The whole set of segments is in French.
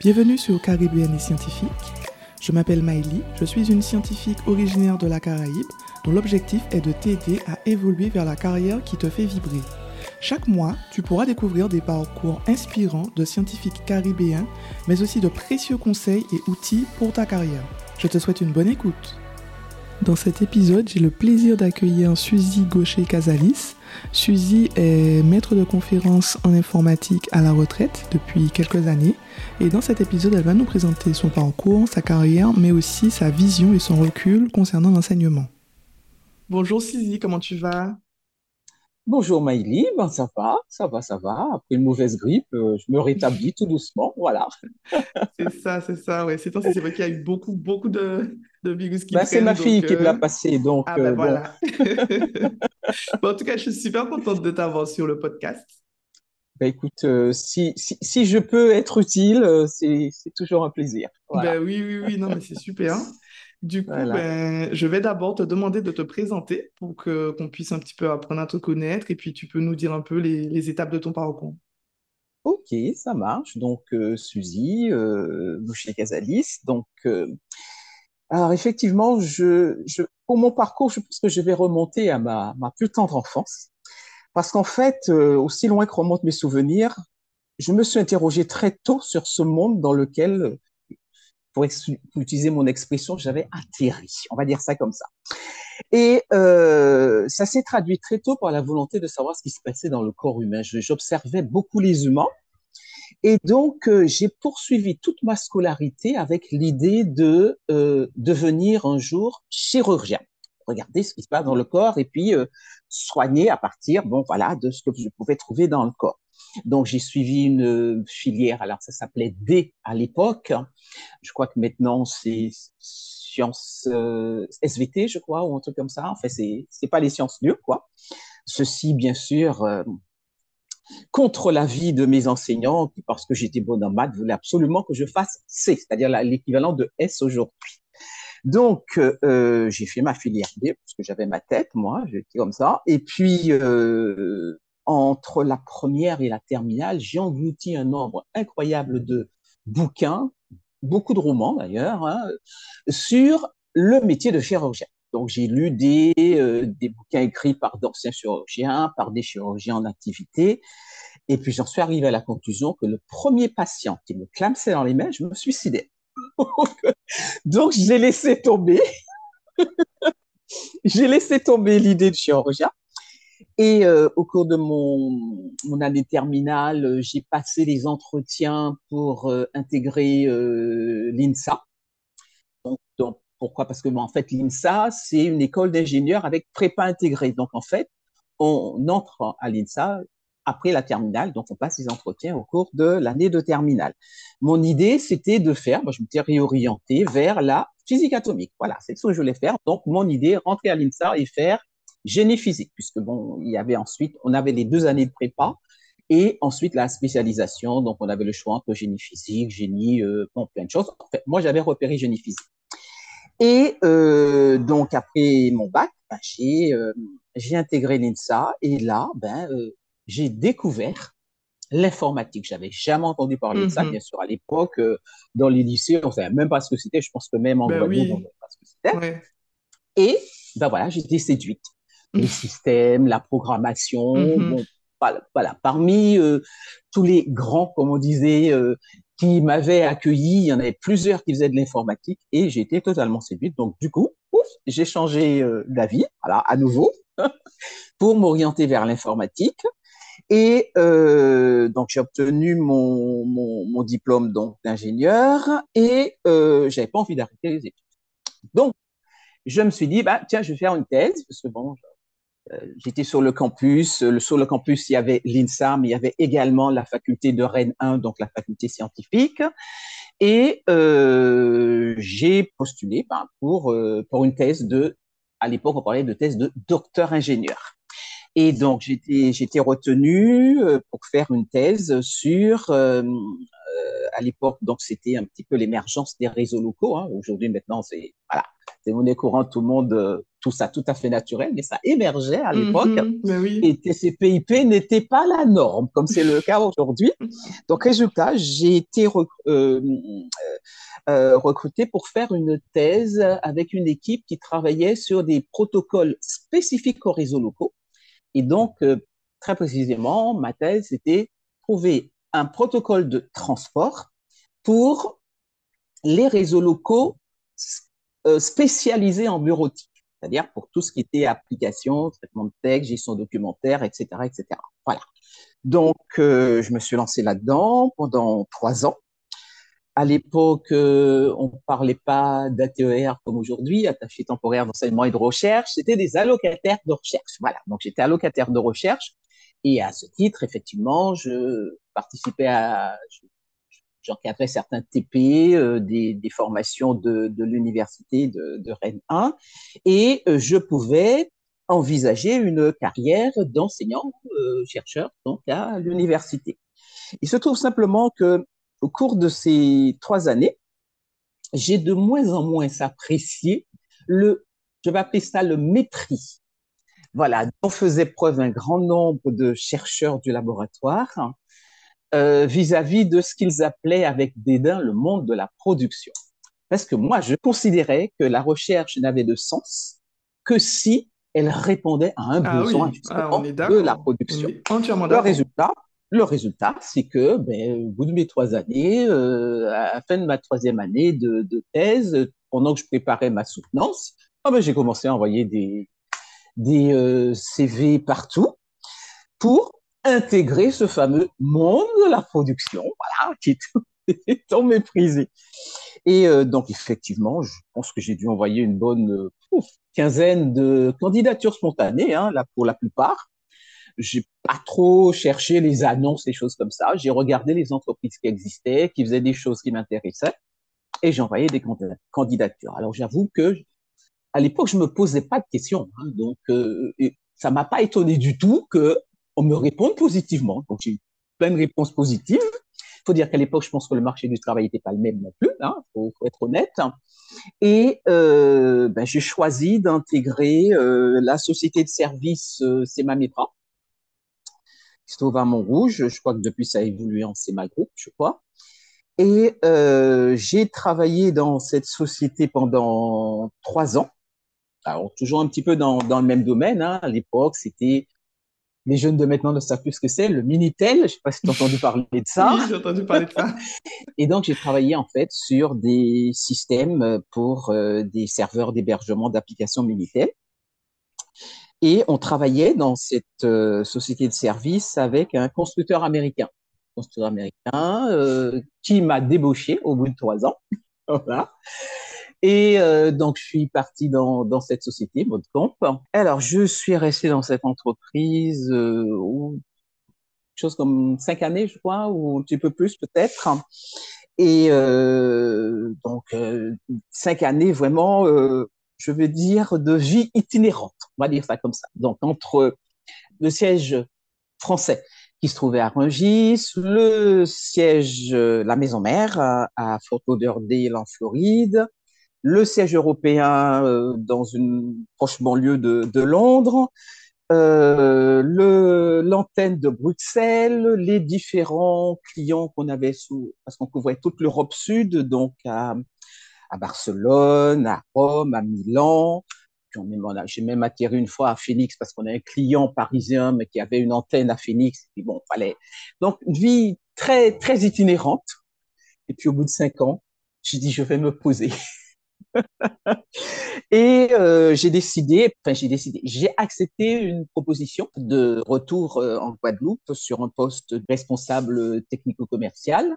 Bienvenue sur Caribéenne et Scientifique. Je m'appelle Maïli, je suis une scientifique originaire de la Caraïbe dont l'objectif est de t'aider à évoluer vers la carrière qui te fait vibrer. Chaque mois, tu pourras découvrir des parcours inspirants de scientifiques caribéens, mais aussi de précieux conseils et outils pour ta carrière. Je te souhaite une bonne écoute. Dans cet épisode, j'ai le plaisir d'accueillir Suzy Gaucher-Casalis. Suzy est maître de conférence en informatique à la retraite depuis quelques années. Et dans cet épisode, elle va nous présenter son parcours, sa carrière, mais aussi sa vision et son recul concernant l'enseignement. Bonjour Suzy, comment tu vas? Bonjour Maïli, ben ça va, ça va, ça va. Après une mauvaise grippe, euh, je me rétablis tout doucement, voilà. C'est ça, c'est ça, ouais. C'est c'est vrai qu'il y a eu beaucoup, beaucoup de, de virus qui Ben, c'est ma fille donc qui me l'a euh, passé, donc ah ben euh, voilà. Bon, en tout cas, je suis super contente de t'avoir sur le podcast. ben, écoute, euh, si, si, si je peux être utile, euh, c'est, c'est toujours un plaisir. Voilà, Ben oui, oui, oui, non, mais c'est super. Du coup, voilà. ben, je vais d'abord te demander de te présenter pour que qu'on puisse un petit peu apprendre à te connaître et puis tu peux nous dire un peu les, les étapes de ton parcours. Ok, ça marche. Donc, euh, Suzy, euh, Boucher-Casalis. Donc, euh, alors effectivement, je, je, pour mon parcours, je pense que je vais remonter à ma, ma plus tendre enfance. Parce qu'en fait, euh, aussi loin que remontent mes souvenirs, je me suis interrogé très tôt sur ce monde dans lequel, pour utiliser mon expression, j'avais atterri. On va dire ça comme ça. Et euh, ça s'est traduit très tôt par la volonté de savoir ce qui se passait dans le corps humain. J'observais beaucoup les humains. Et donc, euh, j'ai poursuivi toute ma scolarité avec l'idée de euh, devenir un jour chirurgien. Regarder ce qui se passe dans le corps et puis soigner à partir, bon, voilà, de ce que je pouvais trouver dans le corps. Donc, j'ai suivi une euh, filière, alors ça s'appelait D à l'époque. Je crois que maintenant, c'est sciences euh, SVT, je crois, ou un truc comme ça. En fait, c'est c'est pas les sciences dures, quoi. Ceci, bien sûr, euh, contre l'avis de mes enseignants, qui, parce que j'étais bonne en maths, voulaient absolument que je fasse C, c'est-à-dire l'équivalent de S aujourd'hui. Donc, j'ai fait ma filière D, parce que j'avais ma tête, moi, j'étais comme ça. Et puis, entre la première et la terminale, j'ai englouti un nombre incroyable de bouquins, beaucoup de romans d'ailleurs, hein, sur le métier de chirurgien. Donc, j'ai lu des, euh, des bouquins écrits par d'anciens chirurgiens, par des chirurgiens en activité, et puis j'en suis arrivé à la conclusion que le premier patient qui me clamsait dans les mains, je me suicidais. Donc, j'ai laissé tomber, j'ai laissé tomber l'idée de chirurgien. Et euh, au cours de mon, mon année terminale, euh, j'ai passé les entretiens pour euh, intégrer l'INSA. Pourquoi? Parce que en fait, l'INSA, c'est une école d'ingénieurs avec prépa intégrée. Donc, en fait, on entre à l'INSA après la terminale, donc on passe les entretiens au cours de l'année de terminale. Mon idée, c'était de faire, moi je m'étais réorienté vers la physique atomique. Voilà, c'est ce que je voulais faire. Donc mon idée, rentrer à l'INSA et faire génie physique, puisque bon, il y avait ensuite, on avait les deux années de prépa et ensuite la spécialisation. Donc on avait le choix entre génie physique, génie, euh, bon, plein de choses. En fait, moi j'avais repéré génie physique. Et euh, donc après mon bac, ben, j'ai euh, j'ai intégré l'INSA et là, ben j'ai découvert l'informatique. J'avais jamais entendu parler de ça, Mhm. bien sûr, à l'époque, dans les lycées, on savait même pas ce que c'était. Je pense que même en Ben Guadeloupe, on ne savait pas ce que c'était. ouais. Et ben voilà, j'étais séduite. Les systèmes, la programmation, Mhm. bon, voilà. Parmi euh, tous les grands, comme on disait, euh, qui m'avaient accueilli, il y en avait plusieurs qui faisaient de l'informatique et j'ai été totalement séduite. Donc du coup, ouf, j'ai changé euh, d'avis, voilà, à nouveau, pour m'orienter vers l'informatique. Et donc j'ai obtenu mon, mon, mon diplôme donc d'ingénieur et j'avais pas envie d'arrêter les études. Donc je me suis dit bah tiens je vais faire une thèse parce que bon j'étais sur le campus euh, sur le campus il y avait l'INSA mais il y avait également la faculté de Rennes 1 donc la faculté scientifique et euh, j'ai postulé ben, pour euh, pour une thèse de à l'époque on parlait de thèse de docteur ingénieur. Et donc, j'étais, j'étais retenu euh, pour faire une thèse sur, euh, euh, à l'époque, donc c'était un petit peu l'émergence des réseaux locaux. Hein. Aujourd'hui, maintenant, c'est voilà, c'est monnaie courante, tout le monde euh, tout ça tout à fait naturel, mais ça émergeait à l'époque. Mm-hmm. Et TCPIP n'était pas la norme, comme c'est le cas aujourd'hui. Donc, résultat, j'ai été euh, euh, recruté pour faire une thèse avec une équipe qui travaillait sur des protocoles spécifiques aux réseaux locaux. Et donc, euh, très précisément, ma thèse, c'était trouver un protocole de transport pour les réseaux locaux spécialisés en bureautique c'est-à-dire pour tout ce qui était application, traitement de texte, gestion documentaire, etc., etc. Voilà. Donc, euh, je me suis lancé là-dedans pendant trois ans. À l'époque, euh, on ne parlait pas d'ATER comme aujourd'hui, attaché temporaire d'enseignement et de recherche. C'était des allocataires de recherche. Voilà. Donc, j'étais allocataire de recherche. Et à ce titre, effectivement, je participais à, j'encadrais certains TP, euh, des, des, formations de, de l'université de, de, Rennes 1, et euh, je pouvais envisager une carrière d'enseignant-chercheur euh, donc à l'université. Il se trouve simplement que au cours de ces trois années, j'ai de moins en moins apprécié le, je vais appeler ça le mépris. Voilà, dont faisait preuve un grand nombre de chercheurs du laboratoire euh, vis-à-vis de ce qu'ils appelaient avec dédain le monde de la production. Parce que moi, je considérais que la recherche n'avait de sens que si elle répondait à un ah besoin ah, de la production. le résultat, le résultat, c'est que, ben, au bout de mes trois années, euh, à la fin de ma troisième année de, de thèse, pendant que je préparais ma soutenance, oh ben, j'ai commencé à envoyer des, des euh, CV partout pour intégrer ce fameux monde de la production, voilà, qui est tant méprisé. Et euh, donc, effectivement, je pense que j'ai dû envoyer une bonne euh, quinzaine de candidatures spontanées, hein, là, pour la plupart. J'ai pas trop cherché les annonces, les choses comme ça. J'ai regardé les entreprises qui existaient, qui faisaient des choses qui m'intéressaient, et j'ai envoyé des candidatures. Alors, j'avoue que à l'époque, je me posais pas de questions, hein, donc euh, ça m'a pas étonné du tout que on me répond positivement. Donc, j'ai eu plein de réponses positives. Il faut dire qu'à l'époque, je pense que le marché du travail n'était pas le même non plus, il hein, faut, être honnête. Et euh, ben, j'ai choisi d'intégrer euh, la société de service euh, Semamepra, qui se trouve à Montrouge. Je crois que depuis, ça a évolué en Sema Group, je crois. Et euh, j'ai travaillé dans cette société pendant trois ans. Alors, toujours un petit peu dans, dans le même domaine. Hein. À l'époque, c'était les jeunes de maintenant ne savent plus ce que c'est, le Minitel. Je ne sais pas si tu as entendu parler de ça. oui, j'ai entendu parler de ça. et donc, j'ai travaillé en fait sur des systèmes pour euh, des serveurs d'hébergement d'applications Minitel. Et on travaillait dans cette euh, société de service avec un constructeur américain. Constructeur américain euh, qui m'a débauché au bout de trois ans. voilà. Et euh, donc, je suis parti dans, dans cette société, Modcamp. Alors, je suis resté dans cette entreprise euh, chose comme cinq années, je crois, ou un petit peu plus peut-être. Et euh, donc, euh, cinq années vraiment, euh, je veux dire, de vie itinérante. On va dire ça comme ça. Donc, entre le siège français qui se trouvait à Rungis, le siège, la maison mère à Fort Lauderdale en Floride, le siège européen euh, dans une proche banlieue de, de Londres, euh, l'antenne de Bruxelles, les différents clients qu'on avait sous, parce qu'on couvrait toute l'Europe sud, donc à, à Barcelone, à Rome, à Milan. J'ai même atterri une fois à Phoenix parce qu'on a un client parisien mais qui avait une antenne à Phoenix. Et puis bon, fallait donc une vie très très itinérante. Et puis au bout de cinq ans, j'ai dit je vais me poser. et euh, j'ai décidé, enfin j'ai décidé, j'ai accepté une proposition de retour euh, en Guadeloupe sur un poste responsable technico-commercial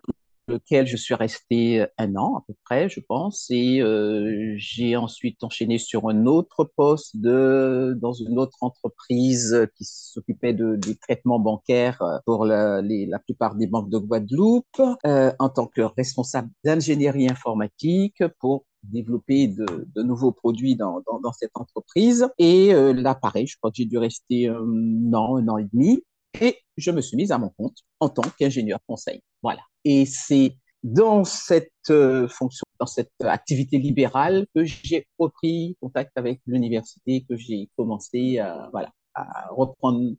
lequel je suis resté un an à peu près, je pense, et euh, j'ai ensuite enchaîné sur un autre poste de dans une autre entreprise qui s'occupait de, des traitements bancaires pour la, la plupart des banques de Guadeloupe en tant que responsable d'ingénierie informatique pour développer de, nouveaux produits dans, cette entreprise. Et euh, là, pareil, je crois que j'ai dû rester un an, un an et demi. Et je me suis mise à mon compte en tant qu'ingénieur conseil. Voilà. Et c'est dans cette euh, fonction dans cette activité libérale que j'ai repris contact avec l'université, que j'ai commencé à, voilà, à reprendre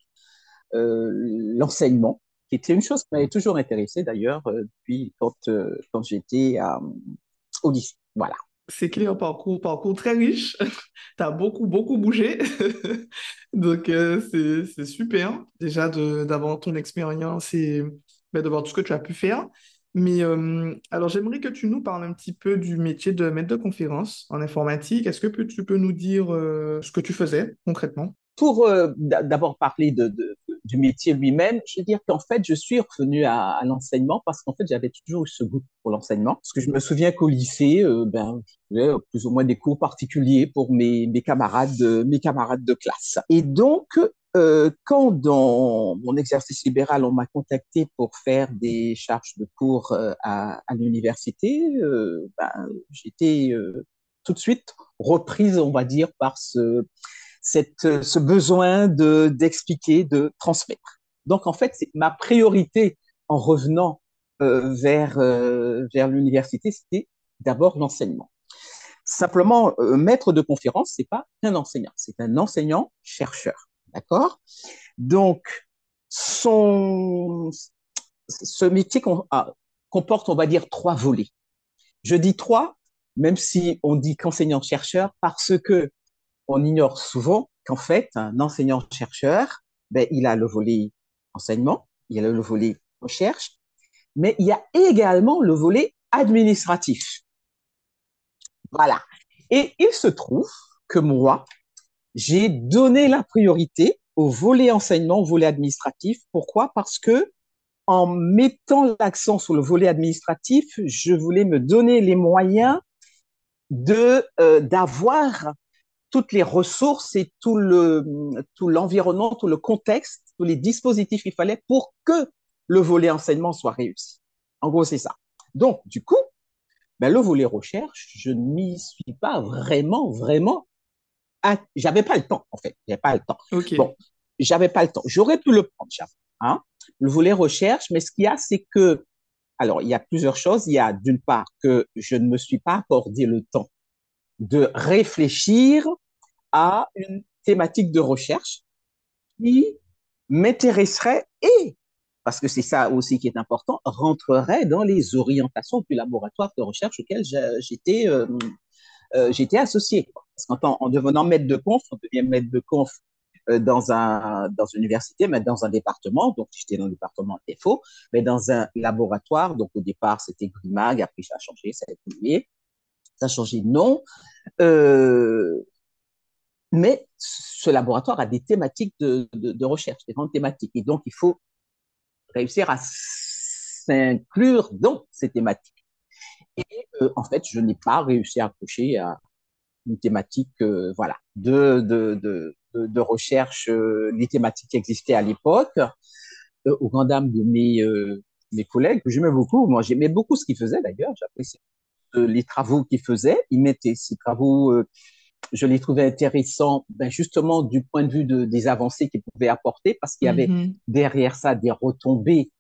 euh, l'enseignement, qui était une chose qui m'avait toujours intéressé d'ailleurs euh, depuis quand, euh, quand j'étais au lycée. Voilà. C'est clair, parcours, parcours très riche. tu as beaucoup, beaucoup bougé. Donc, c'est super déjà d'avoir ton expérience et ben, de voir tout ce que tu as pu faire. Mais alors, j'aimerais que tu nous parles un petit peu du métier de maître de conférence en informatique. Est-ce que tu peux nous dire ce que tu faisais concrètement? Pour d'abord parler de, du métier lui-même, je veux dire qu'en fait, je suis revenu à, l'enseignement parce qu'en fait, j'avais toujours eu ce goût pour l'enseignement. Parce que je me souviens qu'au lycée, euh, ben, je plus ou moins des cours particuliers pour mes, mes camarades, mes camarades de classe. Et donc, euh, quand dans mon exercice libéral, on m'a contacté pour faire des charges de cours euh, à, à l'université, euh, ben, j'étais euh, tout de suite reprise, on va dire, par ce, cette, ce besoin de d'expliquer, de transmettre. Donc en fait, ma priorité en revenant euh, vers euh, vers l'université, c'était d'abord l'enseignement. Simplement, euh, maître de conférence, c'est pas un enseignant, c'est un enseignant chercheur, d'accord? Donc son ce métier ah, comporte, on va dire, trois volets. Je dis trois, même si on dit qu'enseignant chercheur, parce que on ignore souvent qu'en fait, un enseignant-chercheur, ben, il a le volet enseignement, il a le volet recherche, mais il y a également le volet administratif. Voilà. Et il se trouve que moi, j'ai donné la priorité au volet enseignement, au volet administratif. Pourquoi? Parce que en mettant l'accent sur le volet administratif, je voulais me donner les moyens euh, d'avoir toutes les ressources et tout le tout l'environnement, tout le contexte, tous les dispositifs qu'il fallait pour que le volet enseignement soit réussi. En gros, c'est ça. Donc, du coup, ben, le volet recherche, je ne m'y suis pas vraiment, vraiment. J'avais pas le temps, en fait. J'avais pas le temps. Okay. Bon, j'avais pas le temps. J'aurais pu le prendre, hein, le volet recherche, mais ce qu'il y a, c'est que, alors, il y a plusieurs choses. Il y a d'une part que je ne me suis pas accordé le temps de réfléchir à une thématique de recherche qui m'intéresserait et, parce que c'est ça aussi qui est important, rentrerait dans les orientations du laboratoire de recherche auquel j'étais euh, euh, associé. Parce qu'en en devenant maître de conf, on devient maître de conf euh, dans un dans une université, mais dans un département. Donc j'étais dans le département FO, mais dans un laboratoire. Donc au départ c'était Grimag, après ça a changé, ça a évolué, ça a changé de nom. Euh, mais ce laboratoire a des thématiques de, recherche, des grandes thématiques. Et donc, il faut réussir à s'inclure dans ces thématiques. Et euh, en fait, je n'ai pas réussi à accrocher à une thématique euh, voilà, de, de, de, recherche, euh, les thématiques qui existaient à l'époque, au grand dam de mes, mes collègues, que j'aimais beaucoup. Moi, j'aimais beaucoup ce qu'ils faisaient d'ailleurs. J'appréciais les travaux qu'ils faisaient. Ils mettaient ces travaux je les trouvais intéressants ben justement du point de vue de, des avancées qu'ils pouvaient apporter parce qu'il y avait -hmm. derrière ça des retombées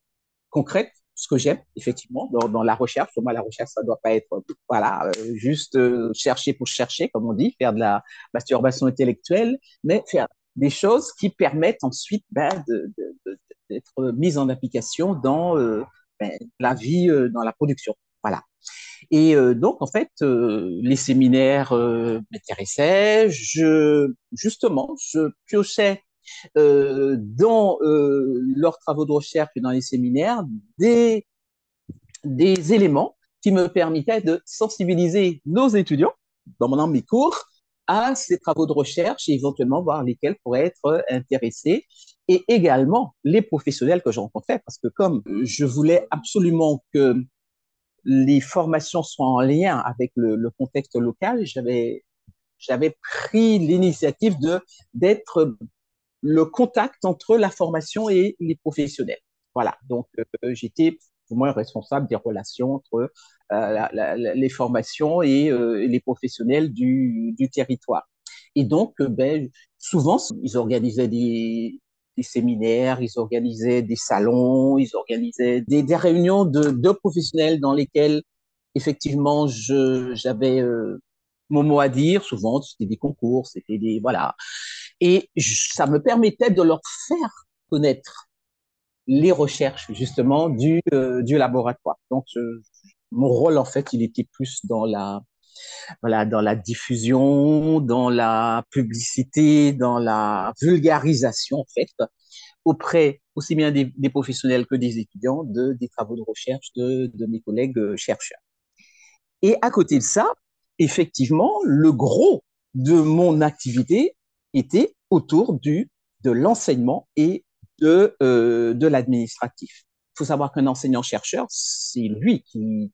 concrètes ce que j'aime effectivement dans, dans, la recherche. Pour moi la recherche ça doit pas être voilà euh, juste euh, chercher pour chercher comme on dit faire de la masturbation intellectuelle mais faire des choses qui permettent ensuite ben, d'être mises en application dans euh, ben, la vie euh, dans la production. Voilà et euh, donc, en fait, euh, les séminaires euh, m'intéressaient. Je, justement, je piochais dans leurs travaux de recherche et dans les séminaires des, des éléments qui me permettaient de sensibiliser nos étudiants, dans mes cours, à ces travaux de recherche et éventuellement voir lesquels pourraient être intéressés et également les professionnels que je rencontrais parce que comme je voulais absolument que les formations soient en lien avec le, contexte local, j'avais j'avais pris l'initiative de d'être le contact entre la formation et les professionnels. Voilà, donc euh, j'étais pour moi responsable des relations entre euh, les formations et euh, les professionnels du, du territoire. Et donc, ben, souvent, ils organisaient des, des séminaires, ils organisaient des salons, ils organisaient des, réunions de, professionnels dans lesquels effectivement, j'avais euh, mon mot à dire. Souvent, c'était des concours, c'était des voilà, et ça me permettait de leur faire connaître les recherches justement du euh, du laboratoire. Donc, mon rôle en fait, il était plus dans la voilà, dans la diffusion, dans la publicité, dans la vulgarisation, en auprès aussi bien des, professionnels que des étudiants de, des travaux de recherche de, de mes collègues euh, chercheurs. Et à côté de ça, effectivement, le gros de mon activité était autour du, de l'enseignement et de, euh, de l'administratif. Il faut savoir qu'un enseignant-chercheur, c'est lui qui,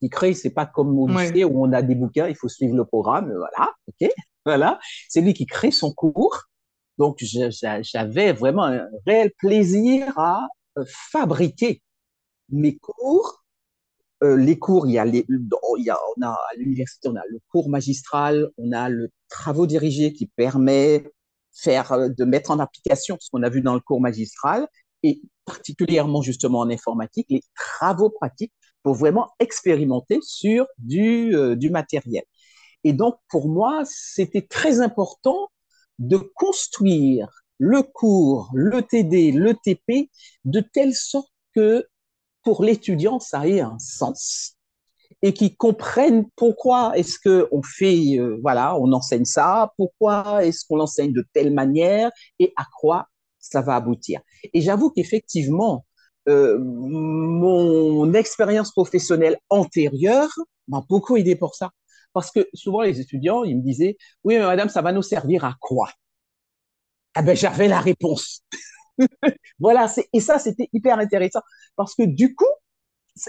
qui crée, c'est pas comme au lycée où on a des bouquins, il faut suivre le programme, voilà, ok, voilà. C'est lui qui crée son cours donc, j'avais vraiment un réel plaisir à euh, fabriquer mes cours. Euh, les cours, il y a, les, il y a, on a à l'université, on a le cours magistral, on a le travaux dirigés qui permet faire, euh, de mettre en application ce qu'on a vu dans le cours magistral et particulièrement justement en informatique, les travaux pratiques vraiment expérimenter sur du, du matériel. Et donc, pour moi, c'était très important de construire le cours, le TD, le TP, de telle sorte que pour l'étudiant, ça ait un sens et qu'ils comprennent pourquoi est-ce que on fait, euh, voilà, on enseigne ça, pourquoi est-ce qu'on l'enseigne de telle manière et à quoi ça va aboutir. Et j'avoue qu'effectivement, euh, mon expérience professionnelle antérieure m'a beaucoup aidé pour ça. Parce que souvent, les étudiants, ils me disaient, oui, mais madame, ça va nous servir à quoi? Ah ben, j'avais la réponse. voilà, et ça, c'était hyper intéressant. Parce que du coup,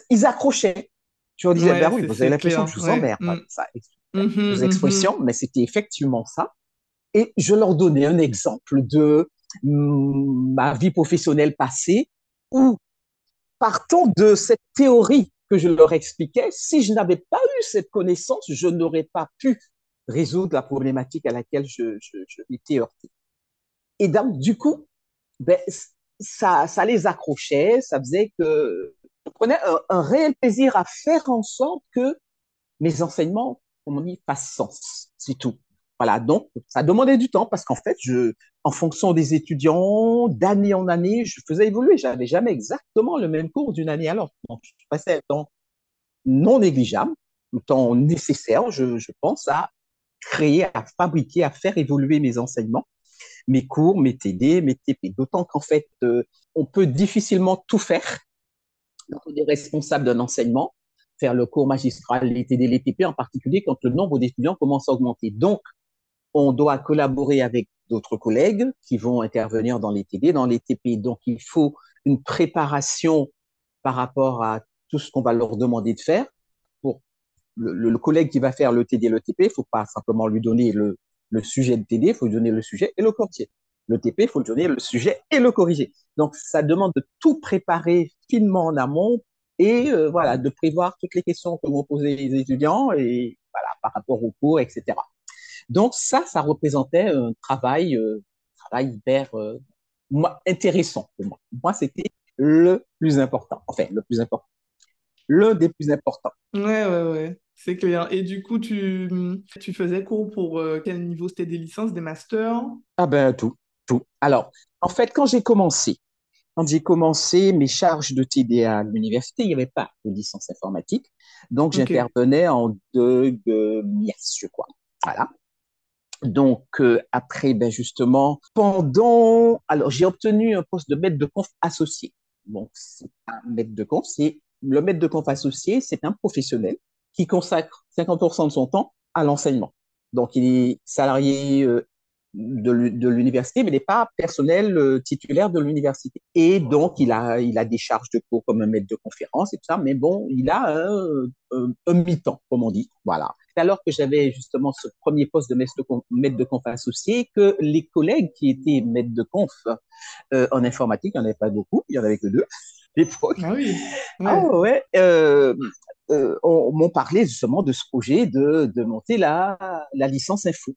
ils accrochaient. Je leur disais, ben oui, vous avez l'impression que je vous emmerde. Mm. Ça, expressions, mm-hmm. mais c'était effectivement ça. Et je leur donnais un exemple de mm, ma vie professionnelle passée où, partant de cette théorie que je leur expliquais, si je n'avais pas eu cette connaissance, je n'aurais pas pu résoudre la problématique à laquelle je, je, je m'étais heurté. Et donc, du coup, ben, ça, ça les accrochait, ça faisait que je prenais un, réel plaisir à faire en sorte que mes enseignements, comme on dit, fassent sens. C'est tout. Voilà, donc ça demandait du temps parce qu'en fait, je, en fonction des étudiants, d'année en année, je faisais évoluer. J'avais jamais exactement le même cours d'une année à l'autre. Donc, je passais un temps non négligeable, un temps nécessaire, je, je pense, à créer, à fabriquer, à faire évoluer mes enseignements, mes cours, mes TD, mes TP. D'autant qu'en fait, euh, on peut difficilement tout faire. on est responsable d'un enseignement, faire le cours magistral, les TD, les TP, en particulier quand le nombre d'étudiants commence à augmenter. Donc, on doit collaborer avec d'autres collègues qui vont intervenir dans les TD, dans les TP. Donc, il faut une préparation par rapport à tout ce qu'on va leur demander de faire. Pour le, collègue qui va faire le TD, le TP, il faut pas simplement lui donner le, sujet de TD, il faut lui donner le sujet et le corriger. Le TP, il faut lui donner le sujet et le corriger. Donc, ça demande de tout préparer finement en amont et euh, voilà, de prévoir toutes les questions que vont poser les étudiants et voilà, par rapport au cours, etc. Donc ça, ça représentait un travail, euh, travail hyper euh, intéressant pour moi. Moi, c'était le plus important. Enfin, le plus important. L'un des plus importants. Ouais, ouais, ouais. C'est clair. Et du coup, tu, tu faisais cours pour euh, quel niveau? C'était des licences, des masters? Ah ben tout, tout. Alors, en fait, quand j'ai commencé, quand j'ai commencé mes charges de TDA à l'université, il n'y avait pas de licence informatique. Donc, j'intervenais en deux MIAS, je crois. Voilà. Donc euh, après, ben justement, pendant, alors j'ai obtenu un poste de maître de conf associé. Donc c'est un maître de conf, le maître de conf associé, c'est un professionnel qui consacre 50% de son temps à l'enseignement. Donc il est salarié euh, de l'université, mais n'est pas personnel euh, titulaire de l'université. Et donc, il a, il a des charges de cours comme un maître de conférence et tout ça, mais bon, il a un mi-temps, comme on dit. Voilà alors que j'avais justement ce premier poste de maître de, conf, maître de conf associé que les collègues qui étaient maîtres de conf euh, en informatique, il n'y en avait pas beaucoup, il n'y en avait que deux à l'époque. Ah oui Ah ouais euh, euh, on, m'ont parlé justement de ce projet de, de monter la, la licence info.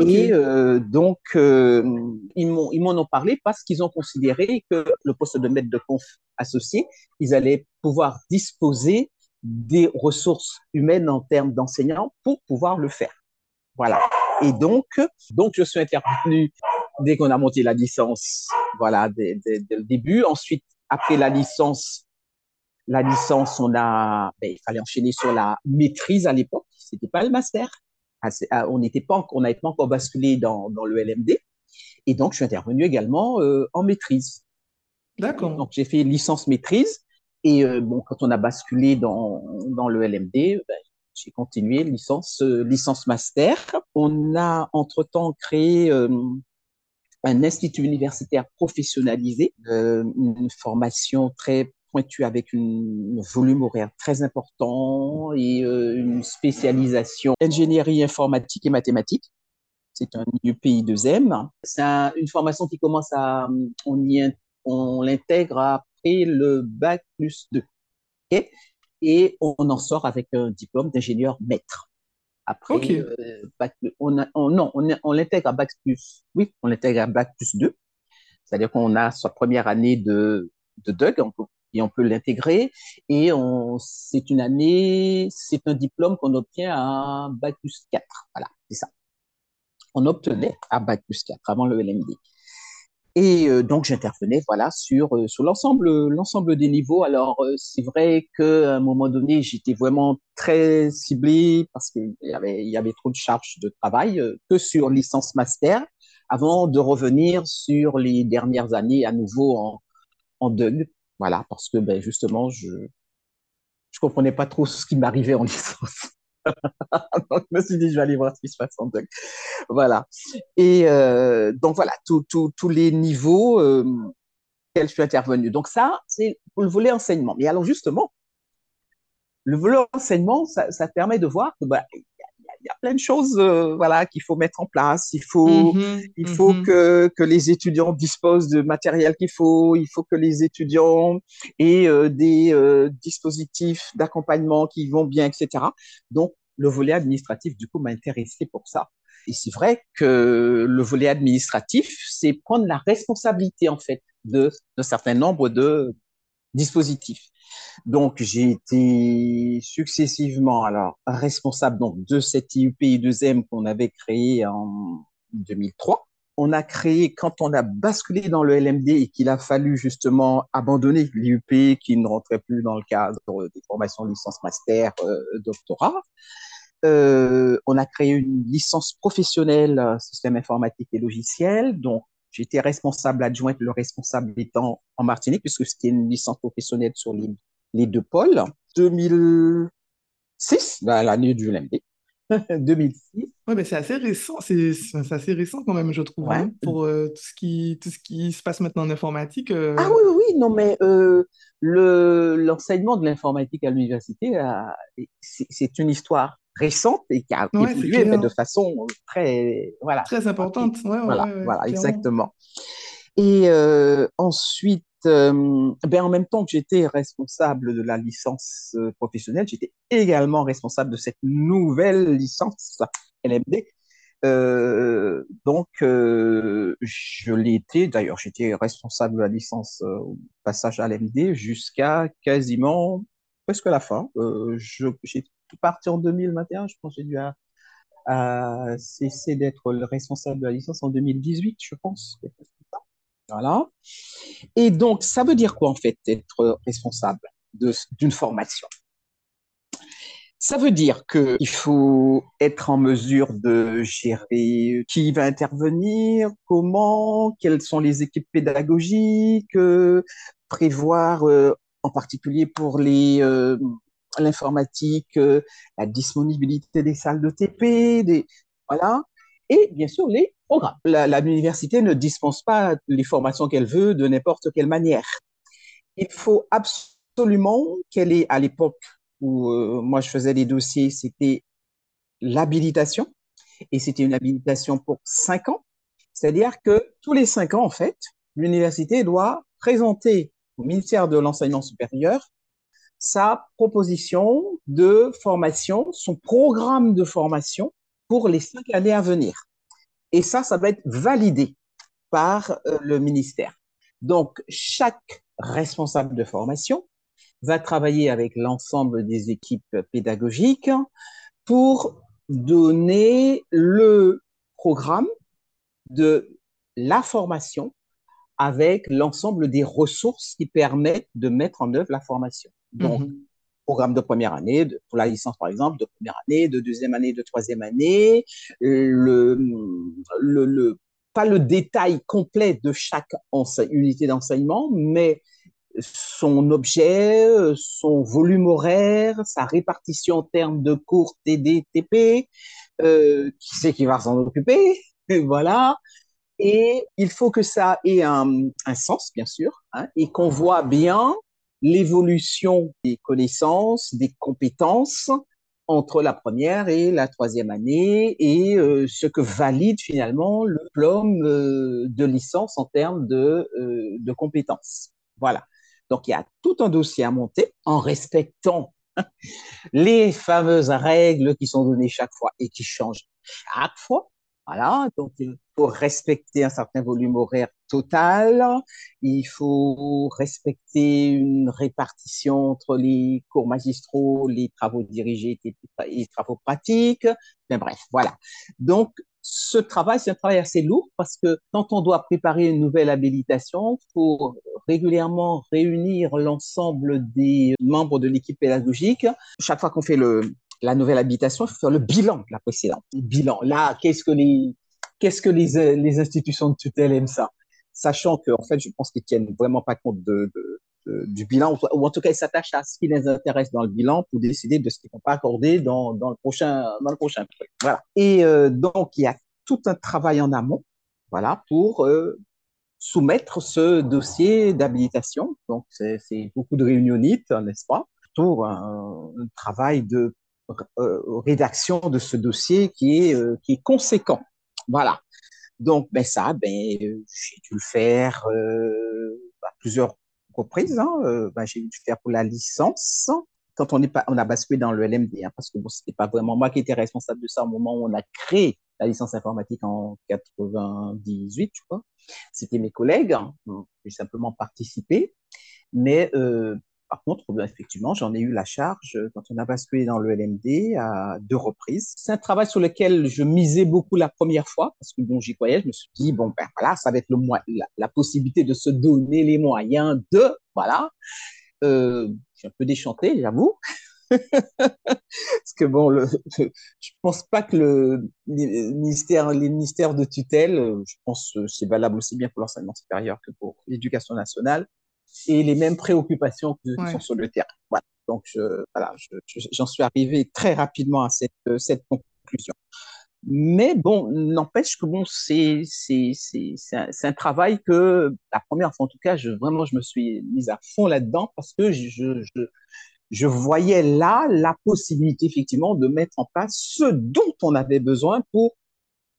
Et euh, donc, euh, ils m'en ont parlé parce qu'ils ont considéré que le poste de maître de conf associé, ils allaient pouvoir disposer des ressources humaines en termes d'enseignants pour pouvoir le faire. Voilà. Et donc, donc je suis intervenu dès qu'on a monté la licence, voilà, dès, le début. Ensuite, après la licence, la licence, on a, ben, il fallait enchaîner sur la maîtrise à l'époque. C'était pas le master. Ah, ah, on n'était pas, on n'avait pas encore basculé dans, dans le LMD. Et donc, je suis intervenu également euh, en maîtrise. D'accord. Donc, j'ai fait licence maîtrise. Et euh, bon, quand on a basculé dans, dans le LMD, ben, j'ai continué licence, euh, licence master. On a entre-temps créé un institut universitaire professionnalisé, une formation très pointue avec un volume horaire très important et une spécialisation ingénierie informatique et mathématiques c'est un UPI2M. C'est une formation qui commence à, on, on l'intègre après le bac plus 2. Et on en sort avec un diplôme d'ingénieur maître. Après, euh, bac, on, non, on, l'intègre à bac plus, oui, on l'intègre à bac plus 2. C'est-à-dire qu'on a sa première année de, de DUG et on peut l'intégrer. Et c'est une année, c'est un diplôme qu'on obtient à bac plus 4. Voilà, c'est ça on obtenait à Bac plus 4 avant le LMD. Et euh, donc j'intervenais voilà sur euh, sur l'ensemble l'ensemble des niveaux. Alors euh, c'est vrai qu'à un moment donné j'étais vraiment très ciblé parce qu'il y avait il y avait trop de charges de travail que sur licence master avant de revenir sur les dernières années à nouveau en en DUG. Voilà parce que ben justement je je comprenais pas trop ce qui m'arrivait en licence. donc, je me suis dit, je vais aller voir ce qui se passe en Voilà. Et euh, donc, voilà, tous les niveaux euh, je suis intervenu. Donc, ça, c'est pour le volet enseignement. Mais alors, justement, le volet enseignement, ça, ça permet de voir que bah, y a plein de choses euh, voilà qu'il faut mettre en place. Il faut mm-hmm, il faut mm-hmm. que, que les étudiants disposent de matériel qu'il faut. Il faut que les étudiants aient euh, des euh, dispositifs d'accompagnement qui vont bien etc donc le volet administratif du coup m'a intéressé pour ça. Et c'est vrai que le volet administratif c'est prendre la responsabilité en fait de d'un certain nombre de dispositifs donc, j'ai été successivement alors responsable donc de cette IUPI 2M qu'on avait créé en 2003. On a créé quand on a basculé dans le LMD et qu'il a fallu justement abandonner l'IUP qui ne rentrait plus dans le cadre des formations licence master euh, doctorat. Euh, on a créé une licence professionnelle euh, système informatique et logiciel. Donc, j'étais responsable adjointe, le responsable étant en Martinique, puisque c'était une licence professionnelle sur les deux pôles. 2006, bah, l'année du LMD. 2006. Oui, mais c'est assez récent, c'est assez récent quand même, je trouve, hein, pour euh, tout, ce qui, tout ce qui se passe maintenant en informatique. Euh. Ah oui, oui, non, mais euh, l'enseignement de l'informatique à l'université, c'est une histoire récente et qui a évolué de façon très, voilà, très importante. voilà, voilà exactement. Et ensuite, euh, ben en même temps que j'étais responsable de la licence euh, professionnelle, j'étais également responsable de cette nouvelle licence LMD. Euh, donc, euh, je l'ai été, d'ailleurs, j'étais responsable de la licence au passage à LMD jusqu'à quasiment presque la fin. je, j'ai parti en 2021, je pense que j'ai dû à, à cesser d'être le responsable de la licence en 2018, je pense. Voilà. Et donc, ça veut dire quoi en fait être responsable d'une formation? Ça veut dire qu'il faut être en mesure de gérer qui va intervenir, comment, quelles sont les équipes pédagogiques, prévoir euh, en particulier pour les euh, l'informatique, euh, la disponibilité des salles de TP, des voilà, et bien sûr les programmes. L'université ne dispense pas les formations qu'elle veut de n'importe quelle manière. Il faut absolument qu'elle ait, à l'époque où euh, moi je faisais des dossiers, c'était l'habilitation, et c'était une habilitation pour cinq ans. C'est-à-dire que tous les cinq ans, en fait, l'université doit présenter au ministère de l'enseignement supérieur sa proposition de formation, son programme de formation pour les cinq années à venir. Et ça, ça va être validé par euh, le ministère. Donc, chaque responsable de formation va travailler avec l'ensemble des équipes pédagogiques pour donner le programme de la formation avec l'ensemble des ressources qui permettent de mettre en œuvre la formation. Donc, mhm. programme de première année, de, pour la licence par exemple, de première année, de deuxième année, de troisième année, le, le, le pas le détail complet de chaque unité d'enseignement, mais son objet, son volume horaire, sa répartition en termes de cours TD, TP, euh, qui c'est qui va s'en occuper, voilà. Et il faut que ça ait un, un sens, bien sûr, hein, et qu'on voit bien l'évolution des connaissances, des compétences entre la première et la troisième année et euh, ce que valide finalement le diplôme euh, de licence en termes de, euh, de compétences. Voilà. Donc, il y a tout un dossier à monter en respectant les fameuses règles qui sont données chaque fois et qui changent chaque fois. Voilà, donc il faut respecter un certain volume horaire total, il faut respecter une répartition entre les cours magistraux, les travaux dirigés et les travaux pratiques. Mais bref, voilà. Donc, ce travail, c'est un travail assez lourd parce que quand on doit préparer une nouvelle habilitation, pour régulièrement réunir l'ensemble des membres de l'équipe pédagogique. Chaque fois qu'on fait le, la nouvelle faut faire le bilan de la précédente. Le bilan. Là, qu'est-ce que les, qu'est-ce que les, les institutions de tutelle aiment ça? Sachant que, en fait, je pense qu'ils tiennent vraiment pas compte de, de du bilan, ou en tout cas, ils s'attachent à ce qui les intéresse dans le bilan pour décider de ce qu'ils vont pas accorder dans, dans, le prochain, dans le prochain Voilà. Et euh, donc, il y a tout un travail en amont, voilà, pour euh, soumettre ce dossier d'habilitation. Donc, c'est beaucoup de réunionites, n'est-ce pas? Pour un, travail de euh, rédaction de ce dossier qui est, euh, qui est conséquent. Voilà. Donc, ben ça, ben, j'ai dû le faire euh, à plusieurs reprises. Hein. Euh, ben, j'ai dû le faire pour la licence. Quand on, est pas, on a basculé dans le LMD, hein, parce que bon, c'était pas vraiment moi qui étais responsable de ça au moment où on a créé la licence informatique en 98, je crois. C'était mes collègues. Hein. J'ai simplement participé. Mais euh, par contre, effectivement, j'en ai eu la charge quand on a basculé dans le LMD à deux reprises. C'est un travail sur lequel je misais beaucoup la première fois parce que bon, j'y croyais. Je me suis dit bon ben voilà, ça va être le la, possibilité de se donner les moyens de voilà. Euh, je suis un peu déchanté, j'avoue. Parce que bon, le, pense pas que les ministères de tutelle, je pense que c'est valable aussi bien pour l'enseignement supérieur que pour l'éducation nationale, et les mêmes préoccupations que ouais. sont sur le terrain. Voilà. Donc, je, voilà, j'en je, suis arrivé très rapidement à cette, cette conclusion. Mais bon, n'empêche que bon, c'est c'est c'est un, un, travail que la première fois en tout cas, je vraiment je me suis mise à fond là-dedans parce que je, je je voyais là la possibilité effectivement de mettre en place ce dont on avait besoin pour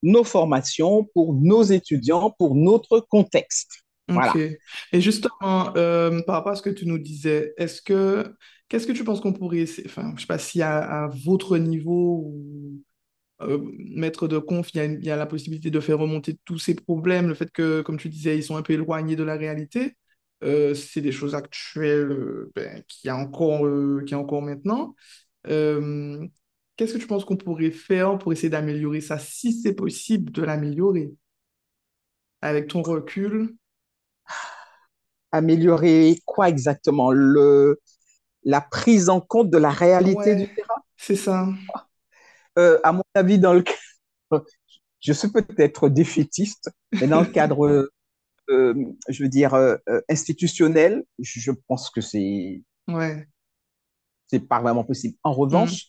nos formations, pour nos étudiants, pour notre contexte. Voilà. Okay. Et justement, euh, par rapport à ce que tu nous disais, est-ce que qu'est-ce que tu penses qu'on pourrait essayer, enfin, je sais pas si à, votre niveau ou euh, maître de conf, il y, a, la possibilité de faire remonter tous ces problèmes, le fait que, comme tu disais, ils sont un peu éloignés de la réalité. Euh, c'est des choses actuelles ben, qu'il y a encore, qui encore maintenant. Qu'est-ce que tu penses qu'on pourrait faire pour essayer d'améliorer ça, si c'est possible de l'améliorer? Avec ton recul Améliorer quoi exactement? Le, La prise en compte de la réalité ouais, du terrain? C'est ça. à mon avis, dans le je suis peut-être défaitiste, mais dans le cadre euh, je veux dire, euh, euh, institutionnel, je pense que c'est ouais. c'est pas vraiment possible. En revanche,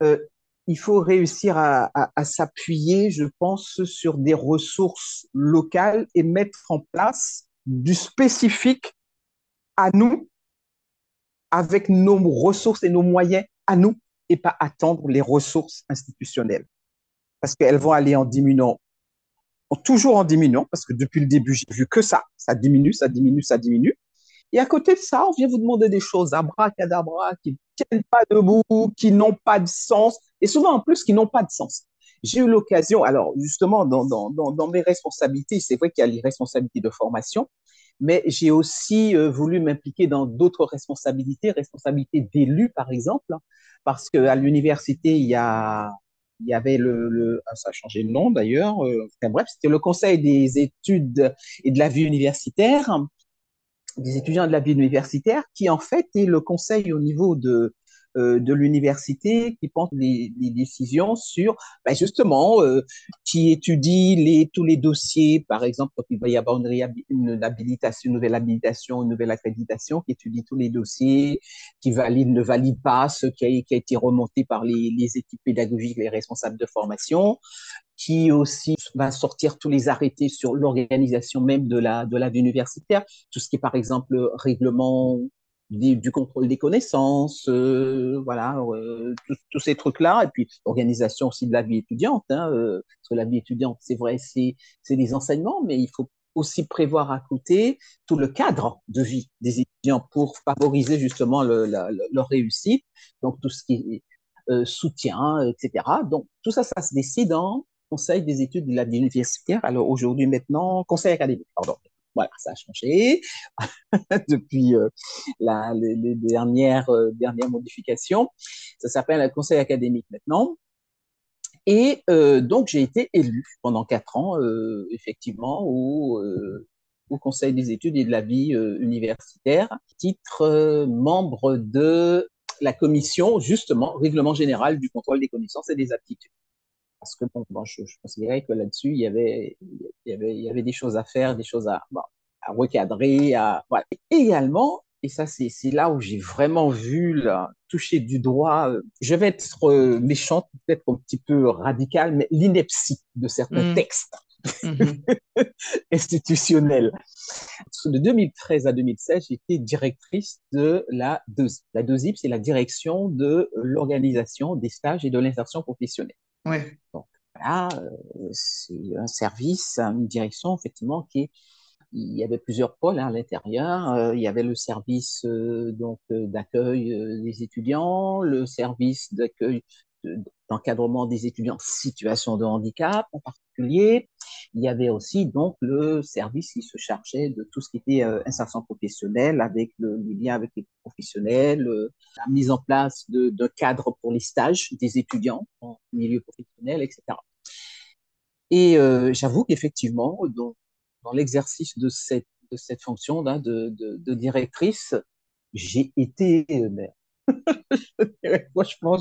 mmh. euh, il faut réussir à, à, à s'appuyer, je pense, sur des ressources locales et mettre en place du spécifique à nous, avec nos ressources et nos moyens à nous, et pas attendre les ressources institutionnelles. Parce qu'elles vont aller en diminuant toujours en diminuant, parce que depuis le début, j'ai vu que ça. Ça diminue, ça diminue, ça diminue. Et à côté de ça, on vient vous demander des choses abracadabra, qui ne tiennent pas debout, qui n'ont pas de sens, et souvent en plus qui n'ont pas de sens. J'ai eu l'occasion, alors justement, dans, mes responsabilités, c'est vrai qu'il y a les responsabilités de formation, mais j'ai aussi voulu m'impliquer dans d'autres responsabilités, responsabilités d'élu par exemple, parce qu'à l'université, il y avait le, ah, ça a changé de nom d'ailleurs, enfin, bref, c'était le Conseil des études et de la vie universitaire, des étudiants de la vie universitaire, qui en fait est le conseil au niveau de, euh, de l'université qui prend les, décisions sur ben justement euh, qui étudie tous les dossiers, par exemple quand il va y avoir une, une nouvelle habilitation, une nouvelle accréditation, qui étudie tous les dossiers, qui valide, ne valide pas ce qui a, été remonté par les, équipes pédagogiques, les responsables de formation, qui aussi va sortir tous les arrêtés sur l'organisation même de la, de la universitaire, tout ce qui est par exemple règlement du, contrôle des connaissances, euh, voilà, euh, tous ces trucs-là, et puis organisation aussi de la vie étudiante, hein, euh, parce que la vie étudiante, c'est vrai, c'est des enseignements, mais il faut aussi prévoir à côté tout le cadre de vie des étudiants pour favoriser justement le, leur réussite, donc tout ce qui est soutien, etc. Donc tout ça, ça se décide en Conseil des études de la vie universitaire, alors aujourd'hui maintenant, Conseil académique, pardon. Voilà, ça a changé depuis euh, la, les, dernières, euh, dernières modifications. Ça s'appelle un conseil académique maintenant. Et euh, donc, j'ai été élu pendant quatre ans, effectivement, au, au, Conseil des études et de la vie universitaire, titre membre de la commission, justement, règlement général du contrôle des connaissances et des aptitudes parce que bon, je, considérais que là-dessus, il y, avait, il, y avait, il y avait des choses à faire, des choses à, à recadrer. À, voilà. également, et ça, c'est là où j'ai vraiment vu là, toucher du doigt, euh, je vais être euh, méchante, peut-être un petit peu radicale, mais l'ineptie de certains mmh. textes. Mmh. institutionnels. De 2013 à 2016, j'étais directrice de la DESIP. La DESIP, c'est la direction de l'organisation des stages et de l'insertion professionnelle. Donc, voilà, euh, c'est un service, une direction, effectivement, qui il y avait plusieurs pôles hein, à l'intérieur. Euh, il y avait le service euh, donc d'accueil des étudiants, le service d'accueil d'encadrement des étudiants en situation de handicap en particulier. Il y avait aussi donc le service qui se chargeait de tout ce qui était insertion professionnelle avec le, lien avec les professionnels, la mise en place de, cadres pour les stages des étudiants en milieu professionnel, etc. Et euh, j'avoue qu'effectivement, dans, l'exercice de cette, fonction de, de, directrice, j'ai été mère. Franchement,